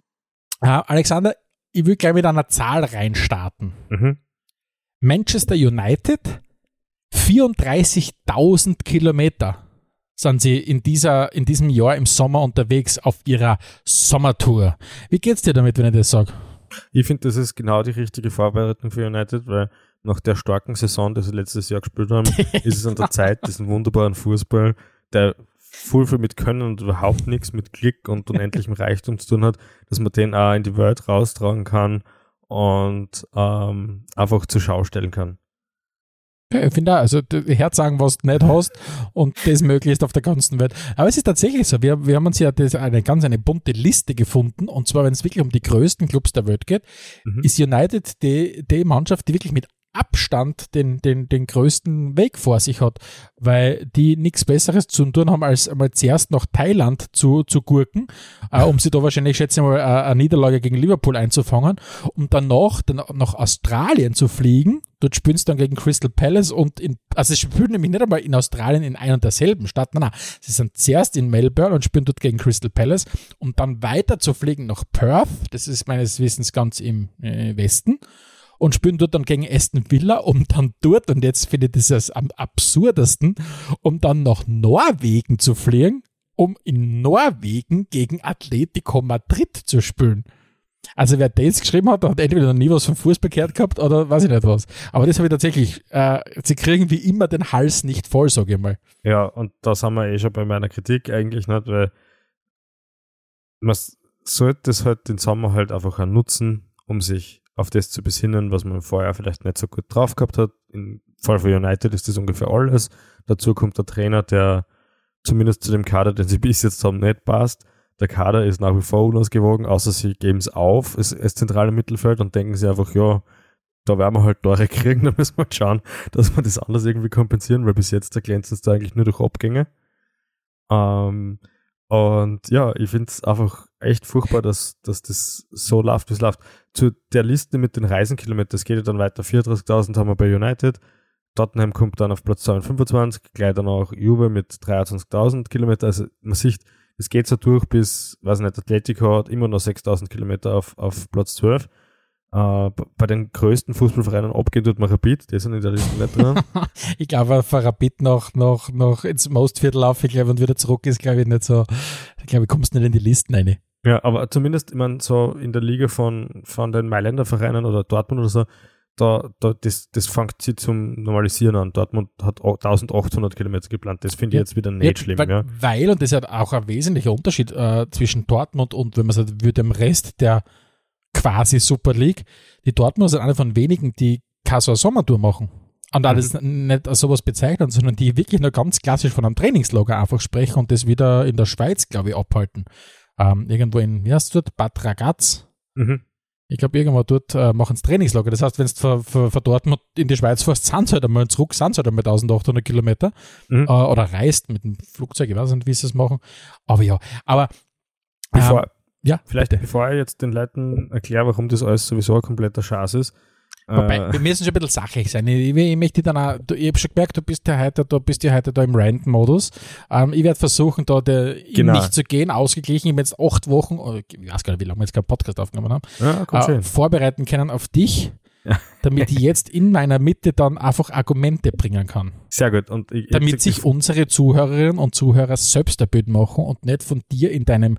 Alexander, ich will gleich mit einer Zahl reinstarten. Mhm. Manchester United, 34.000 Kilometer sind sie in, dieser, in diesem Jahr im Sommer unterwegs auf ihrer Sommertour. Wie geht's dir damit, wenn ich das sage? Ich finde, das ist genau die richtige Vorbereitung für United, weil nach der starken Saison, die sie letztes Jahr gespielt haben, ist es an der Zeit, diesen wunderbaren Fußball, der voll viel mit Können und überhaupt nichts mit Klick und unendlichem Reichtum zu tun hat, dass man den auch in die Welt raustragen kann und ähm, einfach zur Schau stellen kann. Ja, ich finde auch, also Herz sagen, was du nicht hast und das möglichst auf der ganzen Welt. Aber es ist tatsächlich so, wir, wir haben uns ja das, eine ganz eine bunte Liste gefunden und zwar, wenn es wirklich um die größten Clubs der Welt geht, mhm. ist United die, die Mannschaft, die wirklich mit Abstand den, den, den größten Weg vor sich hat, weil die nichts Besseres zu tun haben, als einmal zuerst nach Thailand zu, zu gurken, äh, um sie da wahrscheinlich, schätze ich mal, äh, eine Niederlage gegen Liverpool einzufangen, und danach dann nach Australien zu fliegen. Dort spielen sie dann gegen Crystal Palace und in, also sie spielen nämlich nicht einmal in Australien in einer und derselben Stadt, nein, nein, sie sind zuerst in Melbourne und spielen dort gegen Crystal Palace, um dann weiter zu fliegen nach Perth, das ist meines Wissens ganz im äh, Westen, und spielen dort dann gegen Aston Villa, um dann dort, und jetzt finde ich das am absurdesten, um dann nach Norwegen zu fliegen, um in Norwegen gegen Atletico Madrid zu spielen. Also wer das geschrieben hat, hat entweder noch nie was vom Fußball gehört gehabt oder weiß ich nicht was. Aber das habe ich tatsächlich, äh, sie kriegen wie immer den Hals nicht voll, sage ich mal. Ja, und das haben wir eh schon bei meiner Kritik eigentlich nicht, weil man sollte das halt den Sommer halt einfach nutzen, um sich auf das zu besinnen, was man vorher vielleicht nicht so gut drauf gehabt hat. Im Fall von United ist das ungefähr alles. Dazu kommt der Trainer, der zumindest zu dem Kader, den sie bis jetzt haben, nicht passt. Der Kader ist nach wie vor unausgewogen, außer sie geben es auf, es ist zentrale Mittelfeld und denken sie einfach, ja, da werden wir halt Tore kriegen, da müssen wir halt schauen, dass wir das anders irgendwie kompensieren, weil bis jetzt glänzt es da eigentlich nur durch Abgänge. Ähm, und ja, ich finde es einfach echt furchtbar, dass, dass das so läuft, wie es läuft. Zu der Liste mit den Reisenkilometern, das geht ja dann weiter. 34.000 haben wir bei United. Tottenham kommt dann auf Platz 225, gleich dann auch Juve mit 23.000 Kilometer. Also man sieht, es geht so durch bis, weiß nicht, Atletico hat immer noch 6.000 Kilometer auf, auf Platz 12. Uh, bei den größten Fußballvereinen abgeht, tut man Rapid, die sind in der Liste nicht drin. ich glaube, für Rapid noch, noch, noch ins Mostviertel laufen, ich glaube, und wieder zurück ist, glaube ich, nicht so, ich glaube, du kommst nicht in die Listen rein. Ja, aber zumindest, ich meine, so in der Liga von, von den Mailänder Vereinen oder Dortmund oder so, da, da, das, das fängt sie zum Normalisieren an. Dortmund hat 1800 Kilometer geplant. Das finde ich ja, jetzt wieder nicht ja, schlimm. Weil, ja. weil, und das ist auch ein wesentlicher Unterschied äh, zwischen Dortmund und, wenn man sagt, würde dem Rest der quasi Super League. Die Dortmund sind eine von wenigen, die keine so eine Sommertour machen. Und alles mhm. nicht als sowas bezeichnen, sondern die wirklich nur ganz klassisch von einem Trainingslager einfach sprechen und das wieder in der Schweiz, glaube ich, abhalten. Ähm, irgendwo in, wie heißt es dort? Bad Ragaz. Mhm. Ich glaube, irgendwo dort äh, machen sie Trainingslager. Das heißt, wenn du von, von, Dortmund in die Schweiz fährst, sind sie halt einmal zurück, sind sie halt einmal 1800 Kilometer. Mhm. Äh, oder reist mit dem Flugzeug, ich weiß nicht, wie sie es machen. Aber ja, aber. Bevor, ähm, ja, vielleicht bitte. bevor ich jetzt den Leuten erkläre, warum das alles sowieso ein kompletter Schatz ist. Wobei, äh, wir müssen schon ein bisschen sachlich sein. Ich, ich möchte dann auch, ich habe schon gemerkt, du bist ja heute, du bist ja heute da im Rant-Modus. Ähm, ich werde versuchen, da der, genau. nicht zu gehen, ausgeglichen. Ich habe jetzt acht Wochen, oder ich weiß gar nicht, wie lange wir jetzt keinen Podcast aufgenommen haben, ja, äh, vorbereiten können auf dich. Ja. damit ich jetzt in meiner Mitte dann einfach Argumente bringen kann. Sehr gut. Und ich, damit sich unsere Zuhörerinnen und Zuhörer selbst ein Bild machen und nicht von dir in deinem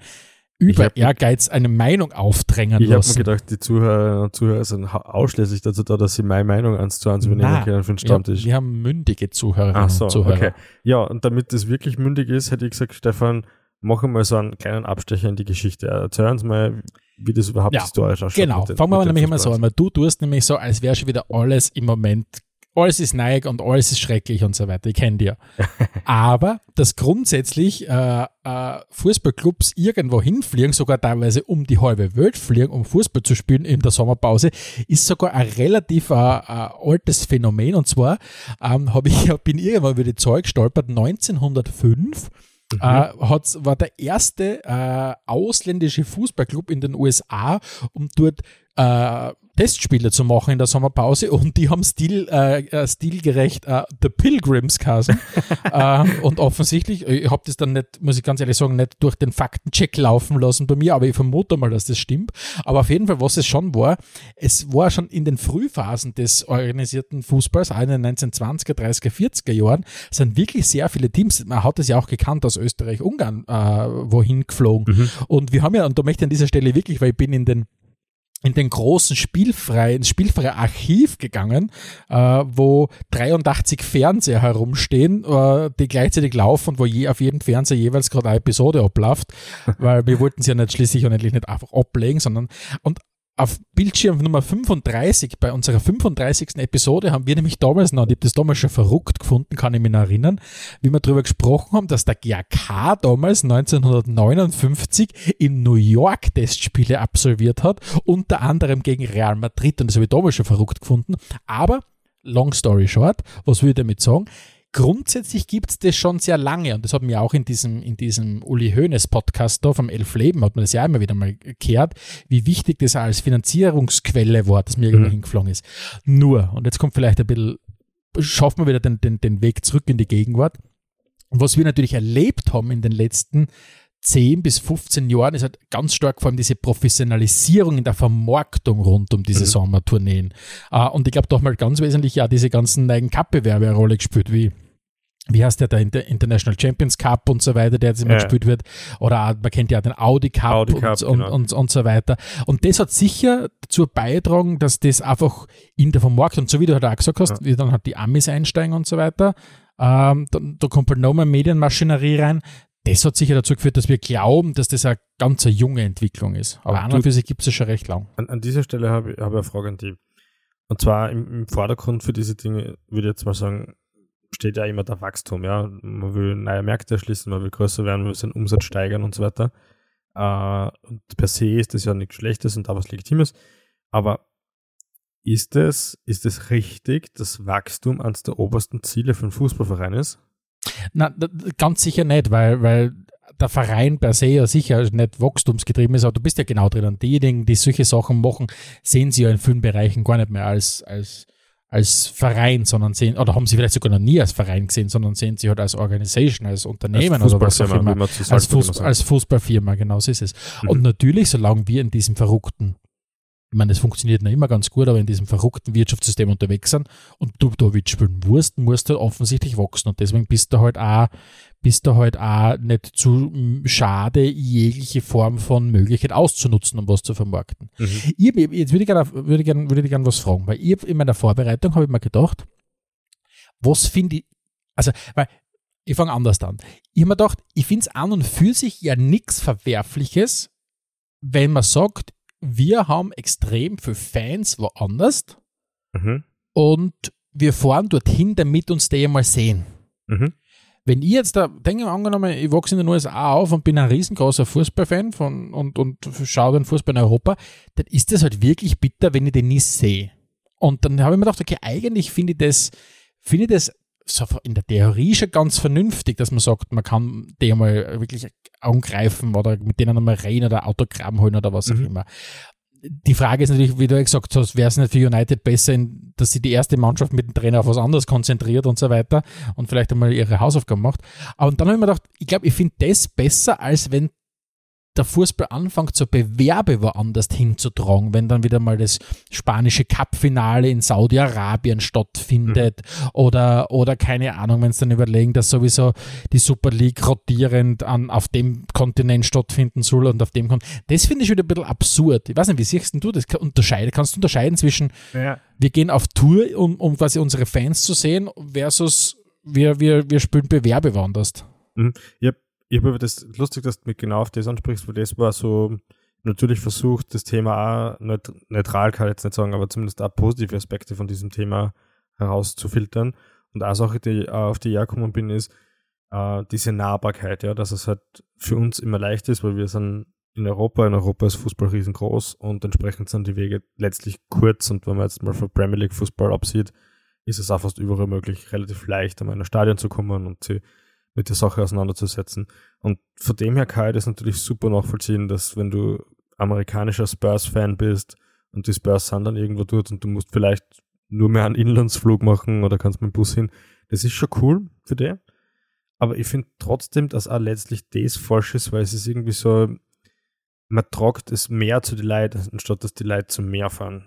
über hab, Ehrgeiz eine Meinung aufdrängen ich lassen. Ich habe mir gedacht, die Zuhörer und Zuhörer sind ausschließlich dazu da, dass sie meine Meinung eins zu eins übernehmen können für den Stammtisch. Wir, haben mündige Zuhörerinnen Ach so, und Zuhörer. Okay. Ja, und damit das wirklich mündig ist, hätte ich gesagt, Stefan, machen wir mal so einen kleinen Abstecher in die Geschichte. Erzähl uns mal, wie das überhaupt ja, historisch ausschaut. Genau, fangen wir nämlich immer so an. Du tust nämlich so, als wäre schon wieder alles im Moment alles ist neig und alles ist schrecklich und so weiter. Ich kenne die ja. Aber dass grundsätzlich äh, äh, Fußballclubs irgendwo hinfliegen, sogar teilweise um die halbe Welt fliegen, um Fußball zu spielen in der Sommerpause, ist sogar ein relativ äh, äh, altes Phänomen. Und zwar ähm, hab ich, bin irgendwann über die Zahl gestolpert, 1905 Mhm. Äh, hat, war der erste äh, ausländische Fußballclub in den USA, um dort äh, Testspiele zu machen in der Sommerpause und die haben stil, äh, äh stilgerecht äh, The Pilgrims geheißen. äh, und offensichtlich, ich habe das dann nicht, muss ich ganz ehrlich sagen, nicht durch den Faktencheck laufen lassen bei mir, aber ich vermute mal, dass das stimmt. Aber auf jeden Fall, was es schon war, es war schon in den Frühphasen des organisierten Fußballs, auch in den 1920er, 30er, 40er Jahren, sind wirklich sehr viele Teams, man hat es ja auch gekannt aus Österreich, Ungarn, äh, wohin geflogen. Mhm. Und wir haben ja, und da möchte ich an dieser Stelle wirklich, weil ich bin in den in den großen spielfreien, spielfreie Archiv gegangen, äh, wo 83 Fernseher herumstehen, äh, die gleichzeitig laufen und wo je auf jedem Fernseher jeweils gerade eine Episode abläuft, weil wir wollten sie ja nicht schließlich und endlich nicht einfach ablegen, sondern und auf Bildschirm Nummer 35, bei unserer 35. Episode, haben wir nämlich damals noch, ich habe das damals schon verrückt gefunden, kann ich mich noch erinnern, wie wir darüber gesprochen haben, dass der GAK damals 1959 in New York Testspiele absolviert hat, unter anderem gegen Real Madrid und das habe ich damals schon verrückt gefunden. Aber, long story short, was will ich damit sagen? Grundsätzlich gibt es das schon sehr lange und das hat mir auch in diesem, in diesem Uli Hoeneß Podcast da vom Elf Leben, hat man das ja immer wieder mal gehört, wie wichtig das als Finanzierungsquelle war, dass mir irgendwo mhm. hingeflogen ist. Nur, und jetzt kommt vielleicht ein bisschen, schaffen wir wieder den, den, den Weg zurück in die Gegenwart. Was wir natürlich erlebt haben in den letzten 10 bis 15 Jahren ist halt ganz stark vor allem diese Professionalisierung in der Vermarktung rund um diese mhm. Sommertourneen. Uh, und ich glaube doch mal ganz wesentlich ja diese ganzen neuen Cup-Bewerbe eine Rolle gespielt, wie wie heißt der, der International Champions Cup und so weiter, der jetzt immer ja. gespielt wird. Oder auch, man kennt ja den Audi Cup, Audi Cup und, genau. und, und, so weiter. Und das hat sicher dazu beigetragen, dass das einfach in der Vermarktung, so wie du halt auch gesagt hast, ja. wie dann halt die Amis einsteigen und so weiter, ähm, da, da kommt halt noch mehr Medienmaschinerie rein. Das hat sicher dazu geführt, dass wir glauben, dass das eine ganz junge Entwicklung ist. Aber an und für sich gibt es ja schon recht lang. An, an dieser Stelle habe ich, hab ich eine Frage an die. Und zwar im, im Vordergrund für diese Dinge würde ich jetzt mal sagen, steht ja immer der Wachstum, ja. Man will neue Märkte erschließen, man will größer werden, man will seinen Umsatz steigern und so weiter. Äh, und per se ist das ja nichts Schlechtes und da was Legitimes. Aber ist es, ist es richtig, dass Wachstum eines der obersten Ziele für einen Fußballverein ist? Na, ganz sicher nicht, weil, weil der Verein per se ja sicher nicht wachstumsgetrieben ist, aber du bist ja genau drin. Und diejenigen, die solche Sachen machen, sehen sie ja in vielen Bereichen gar nicht mehr als, als als Verein, sondern sehen, oder haben sie vielleicht sogar noch nie als Verein gesehen, sondern sehen sie halt als Organisation, als Unternehmen als oder was auch immer. Als, Fuß, als Fußballfirma, genau so ist es. Mhm. Und natürlich, solange wir in diesem verrückten ich meine, das funktioniert nicht immer ganz gut, aber in diesem verrückten Wirtschaftssystem unterwegs sind und du da spielen musst, musst du offensichtlich wachsen. Und deswegen bist du halt auch, bist du halt auch nicht zu schade, jegliche Form von Möglichkeit auszunutzen, um was zu vermarkten. Mhm. Ich, jetzt würde ich gerne, würde ich gerne, würde ich gerne was fragen, weil ich in meiner Vorbereitung habe ich mir gedacht, was finde ich, also, weil ich fange anders an. Ich habe mir gedacht, ich finde es an und für sich ja nichts Verwerfliches, wenn man sagt, wir haben extrem viele Fans woanders mhm. und wir fahren dorthin, damit uns die mal sehen. Mhm. Wenn ich jetzt da, denke angenommen, ich wachse in den USA auf und bin ein riesengroßer Fußballfan von, und, und schaue den Fußball in Europa, dann ist das halt wirklich bitter, wenn ich den nicht sehe. Und dann habe ich mir gedacht, okay, eigentlich finde ich das, finde ich das in der Theorie schon ganz vernünftig, dass man sagt, man kann die einmal wirklich angreifen oder mit denen einmal reden oder Autogramm holen oder was mhm. auch immer. Die Frage ist natürlich, wie du gesagt hast, wäre es nicht für United besser, dass sie die erste Mannschaft mit dem Trainer auf was anderes konzentriert und so weiter und vielleicht einmal ihre Hausaufgaben macht. Aber dann habe ich mir gedacht, ich glaube, ich finde das besser, als wenn der Fußball anfängt, so Bewerbe woanders hinzutragen, wenn dann wieder mal das spanische Cup-Finale in Saudi-Arabien stattfindet mhm. oder, oder keine Ahnung, wenn es dann überlegen, dass sowieso die Super League rotierend an, auf dem Kontinent stattfinden soll und auf dem Kontinent. Das finde ich wieder ein bisschen absurd. Ich weiß nicht, wie siehst du das? Unterscheiden? Kannst du unterscheiden zwischen, ja. wir gehen auf Tour, um, um quasi unsere Fans zu sehen, versus wir, wir, wir spielen Bewerbe woanders? Mhm. Ich habe ich habe das lustig, dass du mich genau auf das ansprichst, weil das war so natürlich versucht, das Thema auch neutral kann ich jetzt nicht sagen, aber zumindest auch positive Aspekte von diesem Thema herauszufiltern. Und eine Sache, die auf die ich gekommen bin, ist äh, diese Nahbarkeit, ja, dass es halt für uns immer leicht ist, weil wir sind in Europa, in Europa ist Fußball riesengroß und entsprechend sind die Wege letztlich kurz und wenn man jetzt mal von Premier League Fußball absieht, ist es auch fast überall möglich, relativ leicht an ein Stadion zu kommen und sie mit der Sache auseinanderzusetzen. Und von dem her kann ich das natürlich super nachvollziehen, dass wenn du amerikanischer Spurs-Fan bist und die Spurs sind dann irgendwo dort und du musst vielleicht nur mehr einen Inlandsflug machen oder kannst mit dem Bus hin, das ist schon cool für dich. Aber ich finde trotzdem, dass auch letztlich das falsch ist, weil es ist irgendwie so, man tragt es mehr zu den Leuten, anstatt dass die Leute zum Meer fahren.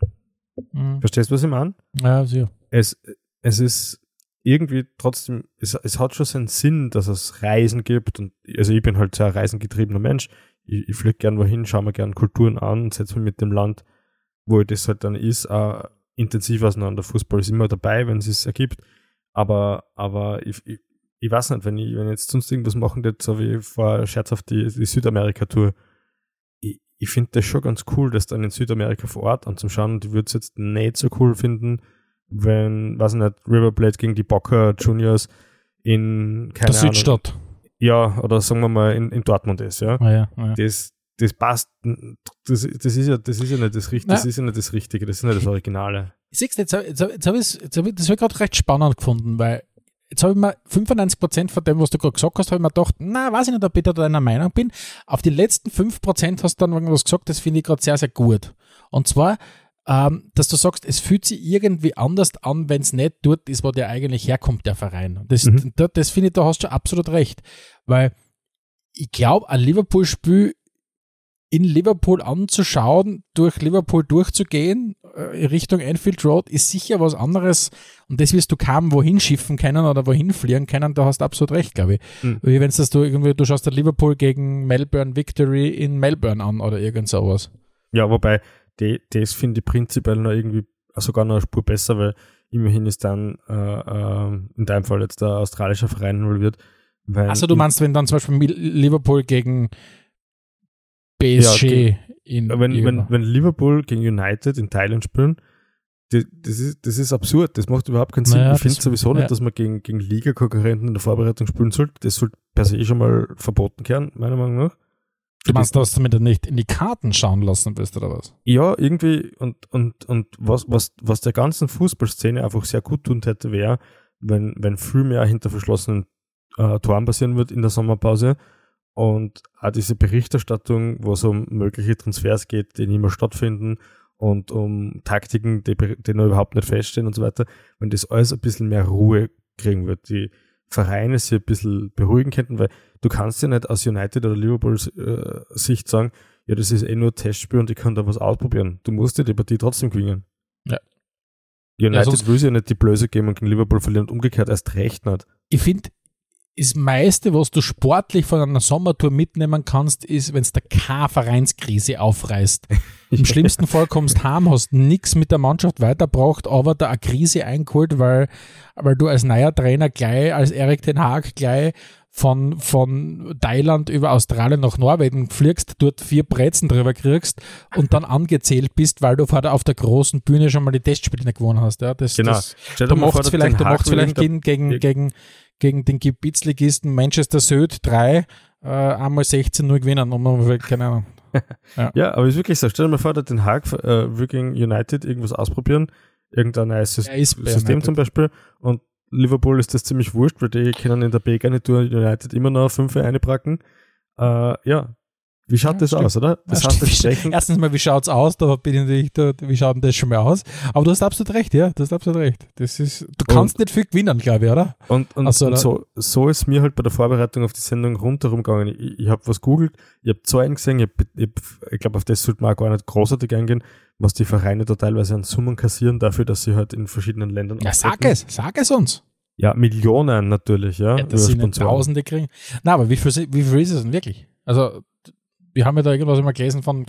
Mhm. Verstehst du, was ich meine? Ja, sicher. Es, es ist irgendwie trotzdem, es, es hat schon seinen Sinn, dass es Reisen gibt. Und also ich bin halt sehr reisengetriebener Mensch. Ich, ich fliege gern wohin, schaue mir gern Kulturen an und setze mich mit dem Land, wo das halt dann ist, auch intensiv auseinander. Fußball ist immer dabei, wenn es sich ergibt. Aber, aber ich, ich, ich weiß nicht, wenn ich, wenn ich jetzt sonst irgendwas machen würde, so wie vor scherzhaft die, die Südamerika-Tour, ich, ich finde das schon ganz cool, das dann in Südamerika vor Ort anzuschauen. Und ich würde es jetzt nicht so cool finden, wenn, weiß ich nicht, River Plate gegen die Boca Juniors in, keine Der Ahnung, Südstadt. ja, oder sagen wir mal in, in Dortmund ist, ja. Ah, ja, ah, ja. Das, das passt, das, das ist ja, das ist ja nicht das Richtige, das ist ja nicht das Richtige, das ist nicht das Originale. Siehst du, jetzt, jetzt, jetzt habe ich, jetzt hab ich, das habe ich gerade recht spannend gefunden, weil jetzt habe ich mir 95% von dem, was du gerade gesagt hast, habe ich mir gedacht, na, weiß ich nicht, ob ich da deiner Meinung bin. Auf die letzten 5% hast du dann irgendwas gesagt, das finde ich gerade sehr, sehr gut. Und zwar, ähm, dass du sagst, es fühlt sich irgendwie anders an, wenn es nicht dort ist, wo der eigentlich herkommt, der Verein. Das, Mhm. das, das finde ich, da hast du absolut recht. Weil ich glaube, ein Liverpool-Spiel in Liverpool anzuschauen, durch Liverpool durchzugehen, äh, Richtung Anfield Road, ist sicher was anderes. Und das wirst du kaum wohin schiffen können oder wohin fliegen können, da hast du absolut recht, glaube ich. Mhm. Wie wenn das du irgendwie, du schaust dir Liverpool gegen Melbourne Victory in Melbourne an oder irgend sowas. Ja, wobei, die, das finde ich prinzipiell noch irgendwie sogar noch eine Spur besser, weil immerhin ist dann äh, äh, in deinem Fall jetzt der australische Verein involviert. Weil Also du in- meinst, wenn dann zum Beispiel Liverpool gegen PSG ge- in wenn, wenn, irgendwo- wenn Liverpool gegen United in Thailand spielen, das, ist, das ist absurd, das macht überhaupt keinen Sinn. Naja, ich finde sowieso ja. nicht, dass man gegen, gegen Liga-Konkurrenten in der Vorbereitung spielen sollte. Das sollte per se schon mal verboten werden, meiner Meinung nach. Du meinst, dass du damit nicht in die Karten schauen lassen willst oder was? Ja, irgendwie, und, und, und was, was, was der ganzen Fußballszene einfach sehr gut tun hätte, wäre, wenn, wenn viel mehr hinter verschlossenen äh, Toren passieren wird in der Sommerpause und auch diese Berichterstattung, wo es um mögliche Transfers geht, die nicht mehr stattfinden und um Taktiken, die, die noch überhaupt nicht feststehen und so weiter, wenn das alles ein bisschen mehr Ruhe kriegen wird, die Vereine sich ein bisschen beruhigen könnten, weil du kannst ja nicht aus United oder Liverpools äh, Sicht sagen, ja, das ist eh nur ein Testspiel und ich kann da was ausprobieren. Du musst dir die Partie trotzdem gewinnen. Ja. United sonst- will sich ja nicht die Blöße geben und gegen Liverpool verlieren und umgekehrt erst recht nicht. ich finde, das meiste, was du sportlich von einer Sommertour mitnehmen kannst, ist, wenn es der keine Vereinskrise aufreißt. Im schlimmsten Fall kommst heim, hast nichts mit der Mannschaft weitergebracht, aber da eine Krise eingeholt, weil, weil du als neuer Trainer gleich, als Erik Den Haag gleich von, von Thailand über Australien nach Norwegen fliegst, dort vier Brezen drüber kriegst und dann angezählt bist, weil du vor der, auf der großen Bühne schon mal die Testspiele nicht gewonnen hast. Ja, das, Genau. das, Du machst der vielleicht, du machst vielleicht gegen, gegen, gegen, gegen den Gebietsligisten Manchester Süd 3 äh, einmal 16-0 gewinnen, um keine Ahnung. Ja, aber ist wirklich so. Stell dir mal vor, der Den Haag äh, will gegen United irgendwas ausprobieren, irgendein neues System United. zum Beispiel und Liverpool ist das ziemlich wurscht, weil die können in der B-Garnitur United immer noch fünf einbracken. Äh, ja, wie schaut Ja, das stimmt. aus, oder? Das Ja, stimmt. sprechen, Erstens mal, wie schaut's aus? Da bin ich natürlich, da, wie schaut denn das schon mal aus? Aber du hast absolut recht, ja, du hast absolut recht. Das ist, du kannst nicht viel gewinnen, glaube ich, oder? Und, und, Ach so, und so, so ist mir halt bei der Vorbereitung auf die Sendung rundherum gegangen. Ich, ich habe was googelt, ich habe Zahlen gesehen, ich, ich, ich glaube, auf das sollte man auch gar nicht großartig eingehen, was die Vereine da teilweise an Summen kassieren dafür, dass sie halt in verschiedenen Ländern Ja, sag es, sag es uns. Ja, Millionen natürlich, ja. Ja, das sind Sponsoren. Tausende kriegen. Na, aber wie viel, wie viel ist es denn wirklich? Also, wir haben ja da irgendwas immer gelesen von,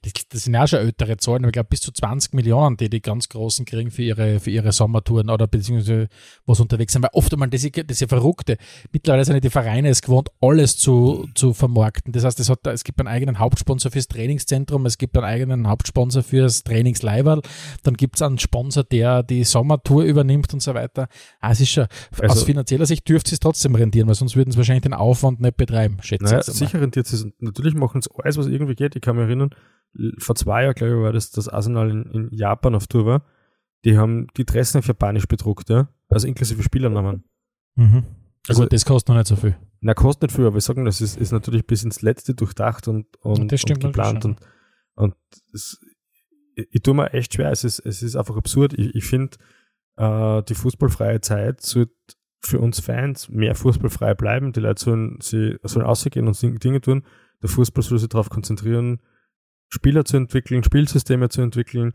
das, das sind ja schon ältere Zahlen, aber ich glaube bis zu 20 Millionen, die die ganz Großen kriegen für ihre, für ihre Sommertouren oder beziehungsweise was unterwegs sind. Weil oft einmal, das ist, das ist ja Verrückte. Mittlerweile sind die Vereine es gewohnt, alles zu, zu vermarkten. Das heißt, es, hat, es gibt einen eigenen Hauptsponsor fürs Trainingszentrum, es gibt einen eigenen Hauptsponsor fürs Trainingsleiberl, dann gibt es einen Sponsor, der die Sommertour übernimmt und so weiter. Ah, es ist schon, also, aus finanzieller Sicht dürfte es trotzdem rentieren, weil sonst würden sie wahrscheinlich den Aufwand nicht betreiben, schätze naja, ich. Sicher rentiert es. Natürlich machen es alles, was irgendwie geht. Ich kann mich erinnern, vor zwei Jahren, glaube ich, war das, das Arsenal in, in Japan auf Tour war. Die haben die Dressen auf Japanisch bedruckt, ja. Also inklusive Spielernamen. Mhm. Also, das kostet noch nicht so viel. Na, kostet nicht viel, aber wir sagen, das ist, ist natürlich bis ins Letzte durchdacht und, und, das stimmt und geplant. Und, und es, ich, ich tue mir echt schwer. Es ist, es ist einfach absurd. Ich, ich finde, äh, die fußballfreie Zeit sollte für uns Fans mehr fußballfrei bleiben. Die Leute sollen, sie, sollen ausgehen und Dinge tun. Der Fußball soll sich darauf konzentrieren, Spieler zu entwickeln, Spielsysteme zu entwickeln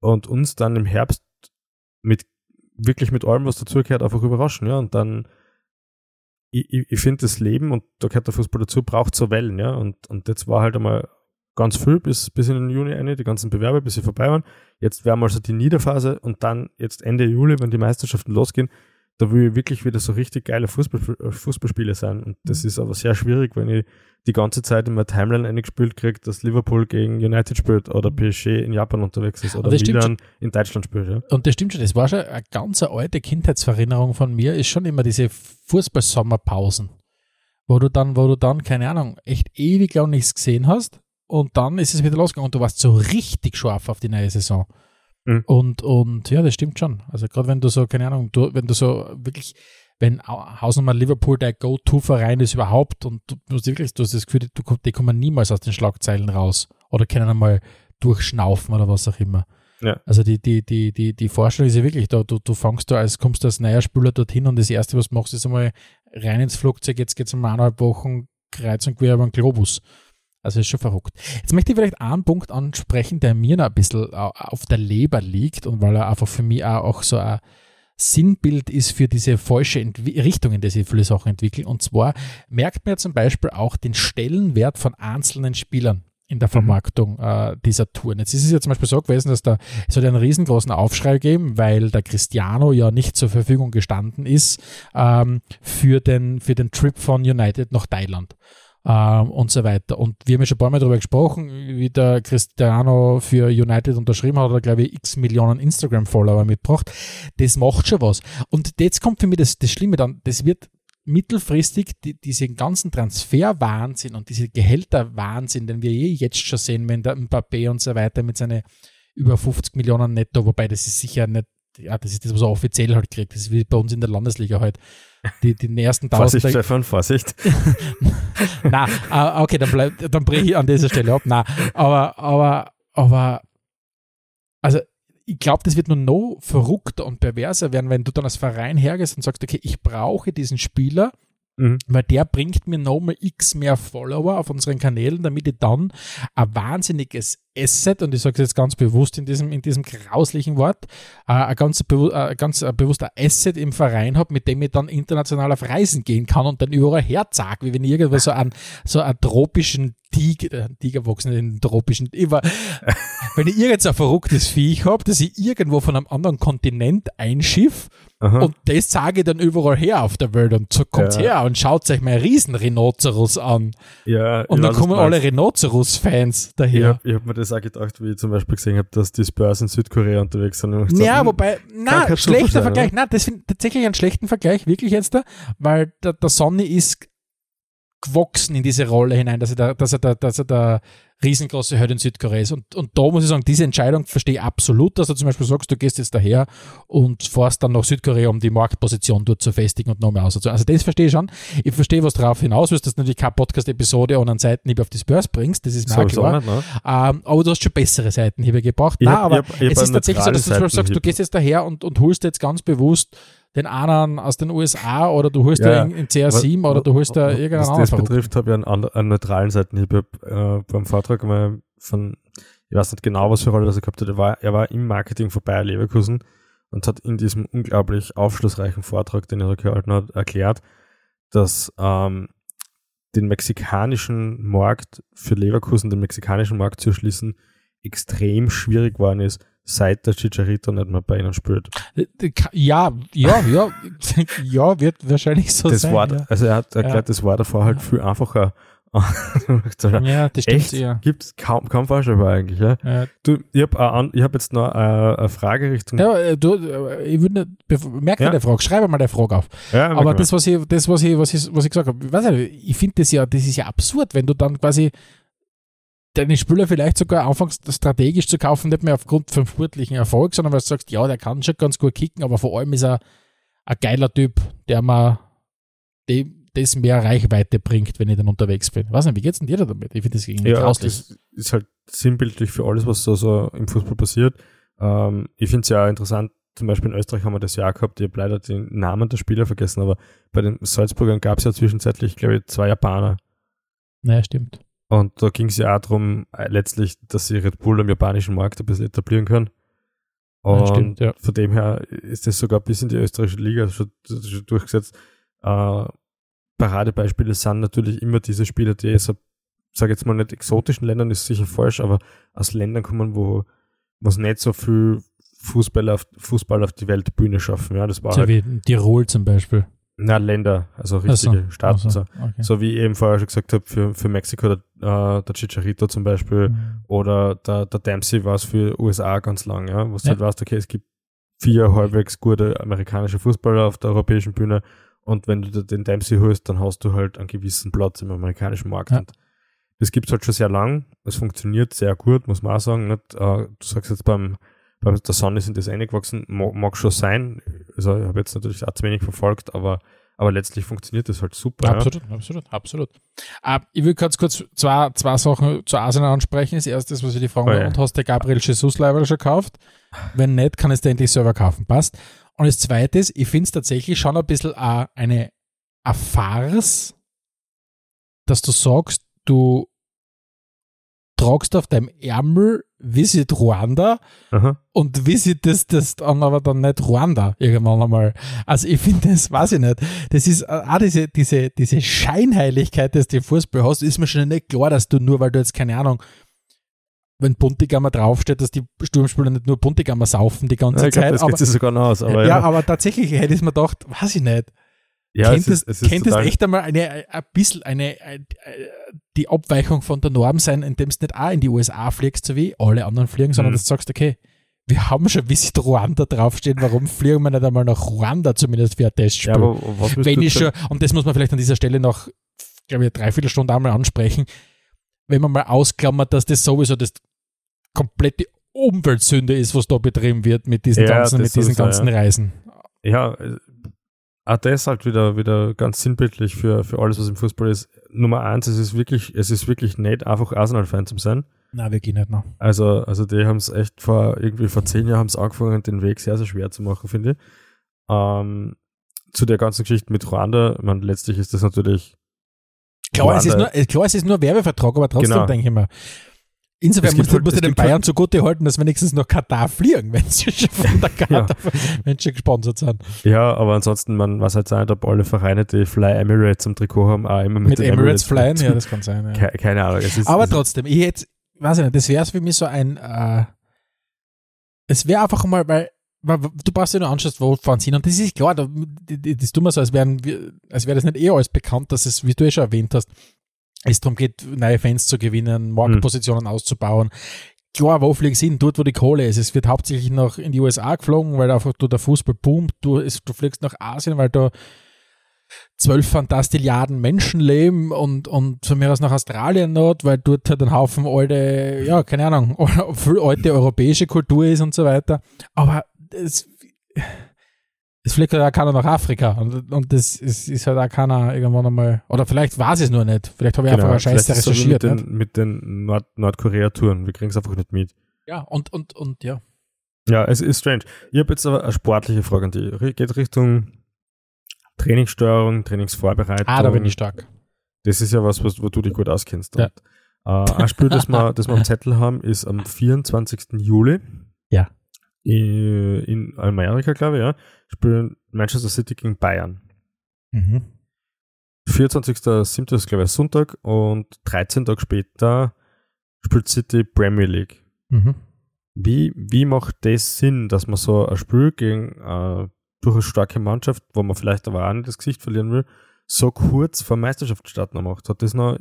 und uns dann im Herbst mit wirklich mit allem, was dazugehört, einfach überraschen, ja. Und dann, ich, ich, ich finde das Leben, und da gehört der Fußball dazu, braucht so Wellen, ja. Und, und jetzt war halt einmal ganz viel bis, bis in den Juni eine, die ganzen Bewerber, bis sie vorbei waren. Jetzt wären also die Niederphase und dann jetzt Ende Juli, wenn die Meisterschaften losgehen, da will ich wirklich wieder so richtig geile Fußball, Fußballspiele sein. Und das mhm. ist aber sehr schwierig, wenn ich die ganze Zeit in meiner Timeline eingespielt kriege, dass Liverpool gegen United spielt oder PSG in Japan unterwegs ist oder Milan in Deutschland spielt. Ja. Und das stimmt schon, das war schon eine ganz alte Kindheitserinnerung von mir, ist schon immer diese Fußball-Sommerpausen, wo du dann, wo du dann, keine Ahnung, echt ewig lang nichts gesehen hast und dann ist es wieder losgegangen und du warst so richtig scharf auf die neue Saison. Mhm. Und, und ja, das stimmt schon. Also gerade wenn du so, keine Ahnung, du, wenn du so wirklich, wenn Hausnummer Liverpool der Go-To-Verein ist überhaupt und du musst wirklich, du hast das Gefühl, du, die kommen niemals aus den Schlagzeilen raus oder können einmal durchschnaufen oder was auch immer. Ja. Also die, die, die, die, die Vorstellung ist ja wirklich, da, du, du fängst da als, kommst du als neuer Spieler dorthin und das erste, was du machst, ist einmal rein ins Flugzeug, jetzt geht es um eineinhalb Wochen kreuz und quer über den Globus. Also ist schon verrückt. Jetzt möchte ich vielleicht einen Punkt ansprechen, der mir noch ein bisschen auf der Leber liegt und weil er einfach für mich auch so ein Sinnbild ist für diese falsche Entwi Richtung, in der sie viele Sachen entwickeln. Und zwar merkt man ja zum Beispiel auch den Stellenwert von einzelnen Spielern in der mhm. Vermarktung äh, dieser Touren. Jetzt ist es ja zum Beispiel so gewesen, dass da es hat einen riesengroßen Aufschrei gegeben, weil der Cristiano ja nicht zur Verfügung gestanden ist ähm, für, den, für den Trip von United nach Thailand ähm, und so weiter. Und wir haben ja schon ein paar Mal darüber gesprochen, wie der Cristiano für United unterschrieben hat, oder glaube ich x Millionen Instagram-Follower mitgebracht. Das macht schon was. Und jetzt kommt für mich das, das Schlimme dann, das wird mittelfristig die, diesen ganzen Transferwahnsinn und diese Gehälterwahnsinn, den wir eh jetzt schon sehen, wenn der Mbappé und so weiter mit seinen über 50 Millionen netto, wobei das ist sicher nicht, ja, das ist das, was er offiziell halt kriegt. Das ist wie bei uns in der Landesliga halt die, die ersten tausend. Vorsicht, Stefan, Vorsicht. Na, ah, okay, dann, bleib, dann breche ich an dieser Stelle ab. Na, aber, aber, aber, also, ich glaube, das wird nur noch verrückter und perverser werden, wenn du dann als Verein hergehst und sagst, okay, ich brauche diesen Spieler, Mhm. Weil der bringt mir nochmal x mehr Follower auf unseren Kanälen, damit ich dann ein wahnsinniges Asset, und ich sage es jetzt ganz bewusst in diesem, in diesem grauslichen Wort, äh, ein ganz, äh, ganz äh, bewusster Asset im Verein habe, mit dem ich dann international auf Reisen gehen kann und dann überall herzag, wie wenn ich irgendwo so einen, so einen tropischen Tiger, äh, Tiger wachsen in den tropischen, war, wenn ich irgend so ein verrücktes Viech habe, dass ich irgendwo von einem anderen Kontinent einschiff Aha. und das sage ich dann überall her auf der Welt und so kommt ja. her und schaut euch mein Riesen-Rhinoceros an. Ja, und dann kommen alle Rhinoceros-Fans daher. Ich habe hab mir das auch gedacht, wie ich zum Beispiel gesehen habe, dass die Spurs in Südkorea unterwegs sind. Ja, gesagt, wobei, na, schlechter Vergleich, na, das finde ich tatsächlich einen schlechten Vergleich, wirklich jetzt da, weil der, der Sonny ist gewachsen in diese Rolle hinein, dass er da, dass er da, dass er da riesengroße Hürde in Südkorea ist. Und, und da muss ich sagen, diese Entscheidung verstehe ich absolut, dass du zum Beispiel sagst, du gehst jetzt daher und fährst dann nach Südkorea, um die Marktposition dort zu festigen und nochmal auszuziehen. Also das verstehe ich schon. Ich verstehe, was darauf hinaus willst, dass du natürlich keine Podcast-Episode und einen Seitenhieb auf die Spurs bringst, das ist mir so klar. Nicht, ne? ähm, aber du hast schon bessere Seitenhiebe gebracht. Ich Nein, hab, aber hab, es ist tatsächlich so, dass du zum Beispiel sagst, du gehst jetzt daher und, und holst jetzt ganz bewusst den einen aus den USA oder du holst ja, in, in CR7 was, oder du holst da irgendeinen anderen. Was das betrifft, habe ich einen, einen neutralen Seiten. Ich habe äh, beim Vortrag mal von, ich weiß nicht genau, was für Rolle das er gehabt hat, er war, er war im Marketing vorbei Leverkusen und hat in diesem unglaublich aufschlussreichen Vortrag, den er da gehalten hat, erklärt, dass ähm, den mexikanischen Markt für Leverkusen, den mexikanischen Markt zu erschließen, extrem schwierig geworden ist, seit der Chicharito nicht mehr bei ihnen spielt. Ja, ja, ja, ja, wird wahrscheinlich so Das sein. war, ja. also er hat erklärt, Ja. das war davor halt viel einfacher. ja, das stimmt Echt? ja. Gibt's kaum, kaum vorstellbar eigentlich, ja. Ja, Du, ich habe hab jetzt noch äh, eine Frage Richtung. Ja, äh, du, äh, ich würde merk Ja. die Frage, schreibe mal die Frage auf. Ja, Aber das, was ich, das, was ich, was ich, was ich gesagt habe, ich ich finde das ja, das ist ja absurd, wenn du dann quasi deine Spieler vielleicht sogar anfängst, strategisch zu kaufen, nicht mehr aufgrund vom sportlichen Erfolg, sondern weil du sagst, ja, der kann schon ganz gut kicken, aber vor allem ist er ein geiler Typ, der mir dem, das mehr Reichweite bringt, wenn ich dann unterwegs bin. weiß nicht, wie geht's denn dir da damit? Ich finde das irgendwie Ja, grauslich. das ist halt sinnbildlich für alles, was so, so im Fußball passiert. Ähm, ich finde es ja interessant, zum Beispiel in Österreich haben wir das Jahr gehabt, ich habe leider den Namen der Spieler vergessen, aber bei den Salzburgern gab es ja zwischenzeitlich, glaube ich, zwei Japaner. Naja, stimmt. Und da ging es ja auch darum, äh, letztlich, dass sie Red Bull am japanischen Markt ein bisschen etablieren können. Und Ja, stimmt, ja. von dem her ist das sogar bis in die österreichische Liga schon, schon durchgesetzt. Äh, Paradebeispiele sind natürlich immer diese Spieler, die so, sage jetzt mal nicht exotischen Ländern, ist sicher falsch, aber aus Ländern kommen, wo was nicht so viel Fußball auf, Fußball auf die Weltbühne schaffen. Ja, das war So halt, wie Tirol zum Beispiel. Na, Länder, also richtige so, Staaten. So. Okay. so wie ich eben vorher schon gesagt habe, für, für Mexiko der, äh, der Chicharito zum Beispiel Mhm. oder der, der Dempsey war es für USA ganz lang, ja, wo du Ja. halt weißt, okay, es gibt vier halbwegs gute amerikanische Fußballer auf der europäischen Bühne und wenn du den Dempsey holst, dann hast du halt einen gewissen Platz im amerikanischen Markt. Ja. Und das gibt es halt schon sehr lang. Es funktioniert sehr gut, muss man auch sagen. Nicht? Äh, du sagst jetzt beim, beim der Sonne sind das eingewachsen, mag, mag schon sein. Also ich habe jetzt natürlich auch zu wenig verfolgt, aber, aber letztlich funktioniert das halt super. ja. Absolut, absolut, absolut. Äh, ich will ganz kurz zwei, zwei Sachen zu Arsenal ansprechen. Das erste, was ich die Frage Oh ja. und hast du Gabriel Jesus leider schon gekauft? Wenn nicht, kann es dir endlich selber kaufen. Passt. Und das zweite ist, ich finde es tatsächlich schon ein bisschen eine, eine Farce, dass du sagst, du tragst auf deinem Ärmel Visit Ruanda Aha. und visitest das dann aber dann nicht Ruanda irgendwann einmal. Also ich finde das, weiß ich nicht, das ist äh, auch diese, diese, diese Scheinheiligkeit, dass du im Fußball hast, ist mir schon nicht klar, dass du nur, weil du jetzt keine Ahnung, wenn Buntigammer draufsteht, dass die Sturmspieler nicht nur Buntigammer saufen die ganze Ja, ich glaube, Zeit. das aber, geht sich sogar noch aus. Aber ja, ja, aber tatsächlich hätte ich mir gedacht, weiß ich nicht. Ja, kennt es ist, es, echt einmal eine, ein bisschen eine, ein- äh, die Abweichung von der Norm sein, indem du nicht auch in die USA fliegst, so wie alle anderen fliegen, sondern Mhm. dass du sagst, okay, wir haben schon Visit Ruanda draufstehen, warum fliegen wir nicht einmal nach Ruanda zumindest für ein Testspiel? Ja, aber was Wenn ich schon, und das muss man vielleicht an dieser Stelle noch, glaube ich, eine Dreiviertelstunde einmal ansprechen, wenn man mal ausklammert, dass das sowieso das komplette Umweltsünde ist, was da betrieben wird mit diesen Ja, ganzen, mit diesen sowieso, ganzen ja. Reisen. ja, auch das halt wieder, wieder ganz sinnbildlich für, für alles, was im Fußball ist. Nummer eins, es ist wirklich, es ist wirklich nicht einfach Arsenal-Fan zu sein. Na, wirklich nicht noch. Also, also die haben es echt vor, irgendwie vor zehn Jahren haben angefangen, den Weg sehr, sehr schwer zu machen, finde ich. Ähm, zu der ganzen Geschichte mit Ruanda, ich meine, letztlich ist das natürlich, Klar, es ist Ruanda- nur, klar, es ist nur Werbevertrag, aber trotzdem Genau. denke ich mir. Insofern musst halt- musst du den halt- Bayern zugute halten, dass wenigstens nach Katar fliegen, wenn sie schon von der Katar, wenn sie gesponsert sind. ja, aber ansonsten, man weiß halt nicht, ob alle Vereine, die Fly Emirates am Trikot haben, auch immer mit, Mit den Emirates flyen, fliegen. ja, das kann sein. Ja. Ke- Keine Ahnung. Ist, Aber trotzdem, ich jetzt, weiß ich nicht, das wäre für mich so ein, äh, es wäre einfach mal, weil, weil du brauchst ja nur anschaust, wo fahren sie hin. Und das ist klar, da, das tun wir so, als wären als wäre das nicht eh alles bekannt, dass es, wie du eh schon erwähnt hast, es darum geht, neue Fans zu gewinnen, Marktpositionen auszubauen. Klar, wo fliegen sie hin? Dort, wo die Kohle ist. Es wird hauptsächlich nach in die USA geflogen, weil einfach du der Fußball boomt. Du, es, du fliegst nach Asien, weil da zwölf Fantastilliarden Menschen leben und, und von mir aus nach Australien not, weil dort halt ein Haufen alte, ja, keine Ahnung, viel alte europäische Kultur ist und so weiter. Aber es, es fliegt halt auch keiner nach Afrika und, und das ist, ist halt auch keiner irgendwann einmal, oder vielleicht weiß ich es nur nicht. Vielleicht habe ich einfach Scheiße Genau, es so wie recherchiert. Mit den, mit den Nord Nordkorea-Touren. Wir kriegen es einfach nicht mit. Ja, und, und, und, ja. Ja, es ist strange. Ich habe jetzt aber eine sportliche Frage an dich. Ri- Geht Richtung Trainingssteuerung, Trainingsvorbereitung. Ah, da bin ich stark. Das ist ja was, was wo du dich gut auskennst. Ja. Und, äh, ein Spiel, das wir, das wir am Zettel haben, ist am 24. Juli. Ja. I- In Amerika, glaube ich, ja. Spielen Manchester City gegen Bayern. Mhm. 24.07. ist, glaube ich, Sonntag und 13 Tage später spielt City Premier League. Mhm. Wie, wie macht das Sinn, dass man so ein Spiel gegen äh, durchaus starke Mannschaft, wo man vielleicht aber auch nicht das Gesicht verlieren will, so kurz vor Meisterschaftsstart noch macht? Hat das noch,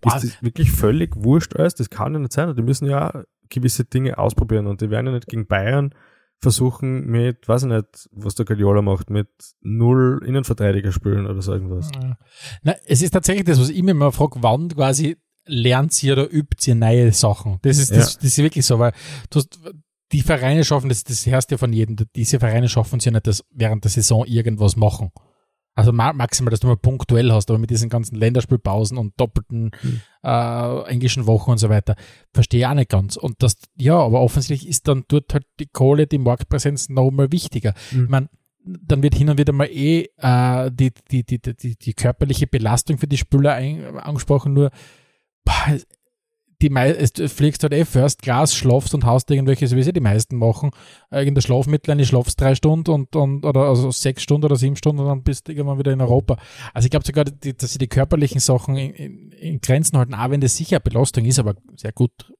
Boah, ist das wirklich völlig wurscht alles? Das kann ja nicht sein. Die müssen ja gewisse Dinge ausprobieren und die werden ja nicht gegen Bayern versuchen mit, weiß ich nicht, was der Guardiola macht, mit null Innenverteidiger spielen oder so irgendwas. Na, es ist tatsächlich das, was ich mir immer frage, wann quasi lernt sie oder übt sie neue Sachen. Das ist, das, Ja. das ist wirklich so, weil du hast, die Vereine schaffen, das, das hörst ja von jedem, diese Vereine schaffen es ja nicht, dass während der Saison irgendwas machen. Also ma maximal, dass du mal punktuell hast, aber mit diesen ganzen Länderspielpausen und doppelten Hm. äh, englischen Wochen und so weiter, verstehe ich auch nicht ganz. Und das, ja, aber offensichtlich ist dann dort halt die Kohle, die Marktpräsenz nochmal wichtiger. Mhm. Ich meine, dann wird hin und wieder mal eh äh, die, die, die, die, die körperliche Belastung für die Spieler angesprochen, nur boah, die mei es, du fliegst halt eh First Class, schlafst und haust irgendwelche, so wie sie die meisten machen, irgendein Schlafmittel, eine schlafst drei Stunden und, und oder also sechs Stunden oder sieben Stunden und dann bist du irgendwann wieder in Europa. Also ich glaube sogar, die, dass sie die körperlichen Sachen in, in, in Grenzen halten, auch wenn das sicher Belastung ist, aber sehr gut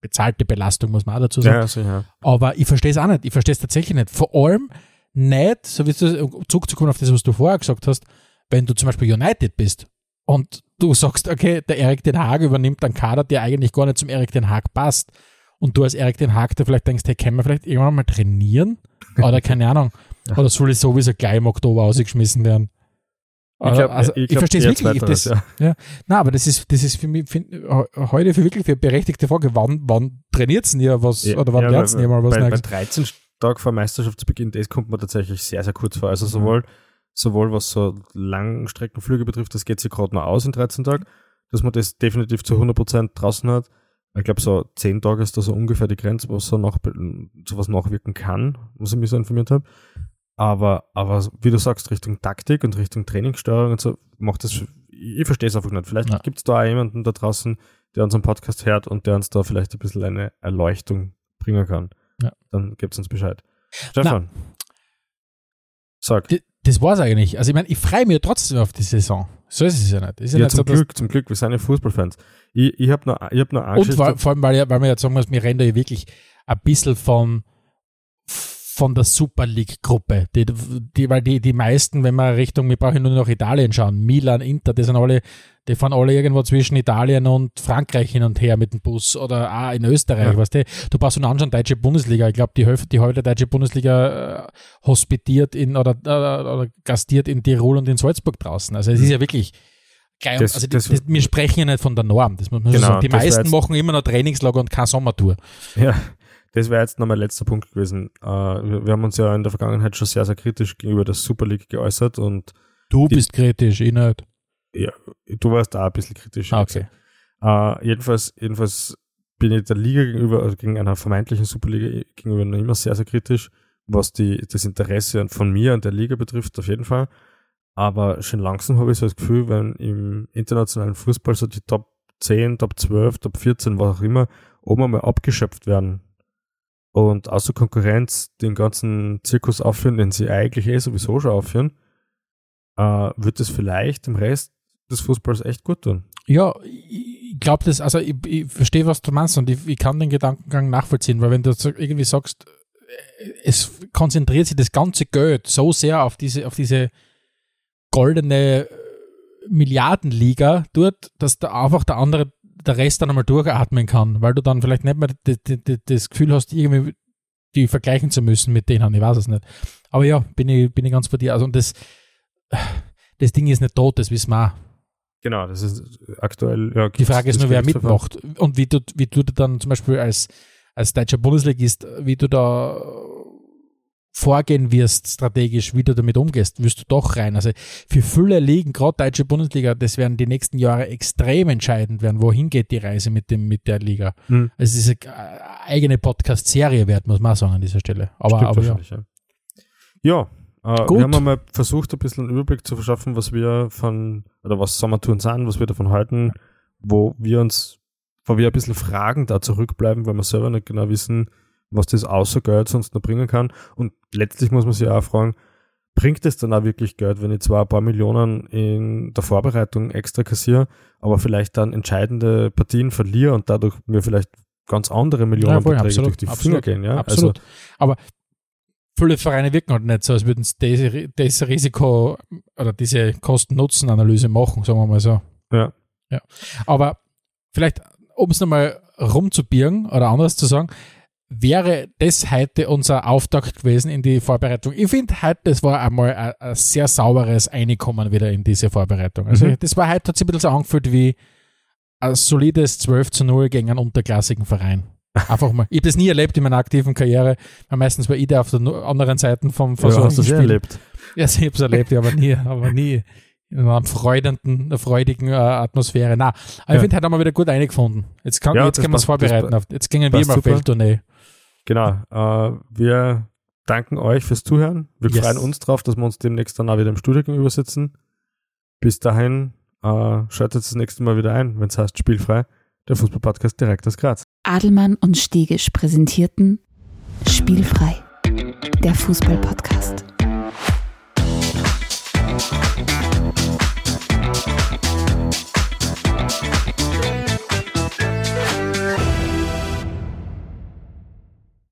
bezahlte Belastung, muss man auch dazu sagen. Ja, ja. Aber ich verstehe es auch nicht. Ich verstehe es tatsächlich nicht. Vor allem nicht, so wie du zurückzukommen auf das, was du vorher gesagt hast, wenn du zum Beispiel United bist und du sagst, okay, der Erik Den Haag übernimmt einen Kader, der eigentlich gar nicht zum Erik Den Haag passt. Und du als Erik Den Haag, der vielleicht denkst, hey, können wir vielleicht irgendwann mal trainieren? Oder keine Ahnung. Oder soll ich sowieso gleich im Oktober ausgeschmissen werden? Ich, glaub, also, ich, glaub verstehe es wirklich. Ich, zweiteres, das, ja. na, aber das ist, das ist für mich he- heute für wirklich für berechtigte Frage. Wann, wann trainiert denn ihr was Ja, oder wann ja, lernt ihr mal was bei, bei Neues? 13 Tag vor Meisterschaftsbeginn, das kommt mir tatsächlich sehr, sehr kurz vor. Mhm. Also sowohl, sowohl was so Langstreckenflüge betrifft, das geht sich gerade noch aus in 13 Tagen, dass man das definitiv zu 100% draußen hat. Ich glaube, so 10 Tage ist da so ungefähr die Grenze, was so nach, sowas nachwirken kann, was ich mich so informiert habe. Aber, aber wie du sagst, Richtung Taktik und Richtung Trainingssteuerung und so, macht das, ich verstehe es einfach nicht. Vielleicht Ja. gibt es da auch jemanden da draußen, der unseren Podcast hört und der uns da vielleicht ein bisschen eine Erleuchtung bringen kann. Ja. Dann gebt uns Bescheid. Stefan. Sag. Das war's eigentlich. Also ich meine, ich freue mich ja trotzdem auf die Saison. So ist es ja nicht. Ist ja Ja, nicht so, zum dass, Glück, zum Glück, wir sind ja Fußballfans. Ich, ich habe noch, ich hab noch eine und vor, vor allem, weil, ja- weil man jetzt sagen muss, wir reden da ja wirklich ein bisschen von, von der Super League-Gruppe. Die, die, weil die, die meisten, wenn man Richtung, wir brauchen nur nach Italien schauen, Milan, Inter, die sind alle, die fahren alle irgendwo zwischen Italien und Frankreich hin und her mit dem Bus oder auch in Österreich, Ja. weißt du? Du brauchst nur anschauen, deutsche Bundesliga. Ich glaube, die Hälfte, die der deutsche Bundesliga äh, hospitiert in oder, äh, oder gastiert in Tirol und in Salzburg draußen. Also es ist ja wirklich geil. Das- also das- das, wir sprechen ja nicht von der Norm. Das muss man Genau, sagen. Die meisten machen immer noch Trainingslager und keine Sommertour. Ja, das wäre jetzt noch mein letzter Punkt gewesen. Äh, wir, wir haben uns ja in der Vergangenheit schon sehr, sehr kritisch gegenüber der Super League geäußert und Du Die- bist kritisch, ich nicht. du warst da ein bisschen kritisch. Ah, okay. Äh, jedenfalls, jedenfalls bin ich der Liga gegenüber, also gegen einer vermeintlichen Superliga gegenüber noch immer sehr, sehr kritisch, was die, das Interesse von mir und der Liga betrifft, auf jeden Fall. Aber schon langsam habe ich so das Gefühl, wenn im internationalen Fußball so die Top 10, Top 12, Top 14, was auch immer, oben einmal abgeschöpft werden und außer Konkurrenz den ganzen Zirkus aufführen, den sie eigentlich eh sowieso schon aufführen, äh, wird es vielleicht dem Rest des Fußballs echt gut tun. Ja, ich glaube das, also ich, ich verstehe, was du meinst und ich, ich kann den Gedankengang nachvollziehen, weil wenn du irgendwie sagst, äh, es konzentriert sich das ganze Geld so sehr auf diese, auf diese goldene Milliardenliga dort, dass da einfach der andere, der Rest dann einmal durchatmen kann, weil du dann vielleicht nicht mehr das Gefühl hast, irgendwie die vergleichen zu müssen mit denen, ich weiß es nicht. Aber ja, bin ich, bin ich ganz bei dir. Also und das, das Ding ist nicht tot, das wissen wir auch. Genau, das ist aktuell. Ja, Die Frage ist nur, wer mitmacht und wie du, wie du dann zum Beispiel als, als deutscher Bundesligist, wie du da vorgehen wirst, strategisch, wie du damit umgehst, wirst du doch rein. Also für viele Ligen, gerade deutsche Bundesliga, das werden die nächsten Jahre extrem entscheidend werden. Wohin geht die Reise mit, dem, mit der Liga? Hm. Also es ist eine eigene Podcast-Serie wert, muss man auch sagen an dieser Stelle. Aber, Stimmt aber ja. ja. Ja, äh, Gut. wir haben einmal versucht, ein bisschen einen Überblick zu verschaffen, was wir von, oder was Sommertouren sind, was wir davon halten, wo wir uns, wo wir ein bisschen Fragen da zurückbleiben, weil wir selber nicht genau wissen, was das außer Geld sonst noch bringen kann. Und letztlich muss man sich auch fragen, bringt es dann auch wirklich Geld, wenn ich zwar ein paar Millionen in der Vorbereitung extra kassiere, aber vielleicht dann entscheidende Partien verliere und dadurch mir vielleicht ganz andere Millionenbeträge Ja, voll, durch die absolut, Finger gehen. Ja? Absolut. Aber viele Vereine wirken halt nicht so, als würden sie diese, diese Risiko oder diese Kosten-Nutzen-Analyse machen, sagen wir mal so. Also, ja. Ja. Aber vielleicht, um es nochmal rumzubieren oder anders zu sagen, wäre das heute unser Auftakt gewesen in die Vorbereitung. Ich finde heute, das war einmal ein, ein sehr sauberes Einkommen wieder in diese Vorbereitung. Also Mhm. das war heute, hat sich ein bisschen so angefühlt wie ein solides 12 zu 0 gegen einen unterklassigen Verein. Einfach mal. Ich habe das nie erlebt in meiner aktiven Karriere, weil meistens war ich da auf der anderen Seite vom, von Ja, hast du sehr Spiel. erlebt. Ja, ich habe es erlebt, ja, aber nie, aber nie in einer freudenden, freudigen äh, Atmosphäre. Na, aber ich Ja. finde, heute haben wir wieder gut eingefunden. Jetzt, kann, Ja, jetzt können wir uns vorbereiten. Auf, jetzt gingen wir mal auf. Welttournee. Genau. Äh, wir danken euch fürs Zuhören. Wir yes. freuen uns drauf, dass wir uns demnächst dann auch wieder im Studio gegenüber sitzen. Bis dahin, äh, schaltet das nächste Mal wieder ein, wenn es heißt Spielfrei, der Fußballpodcast direkt aus Graz. Adelmann und Stegisch präsentierten Spielfrei, der Fußballpodcast.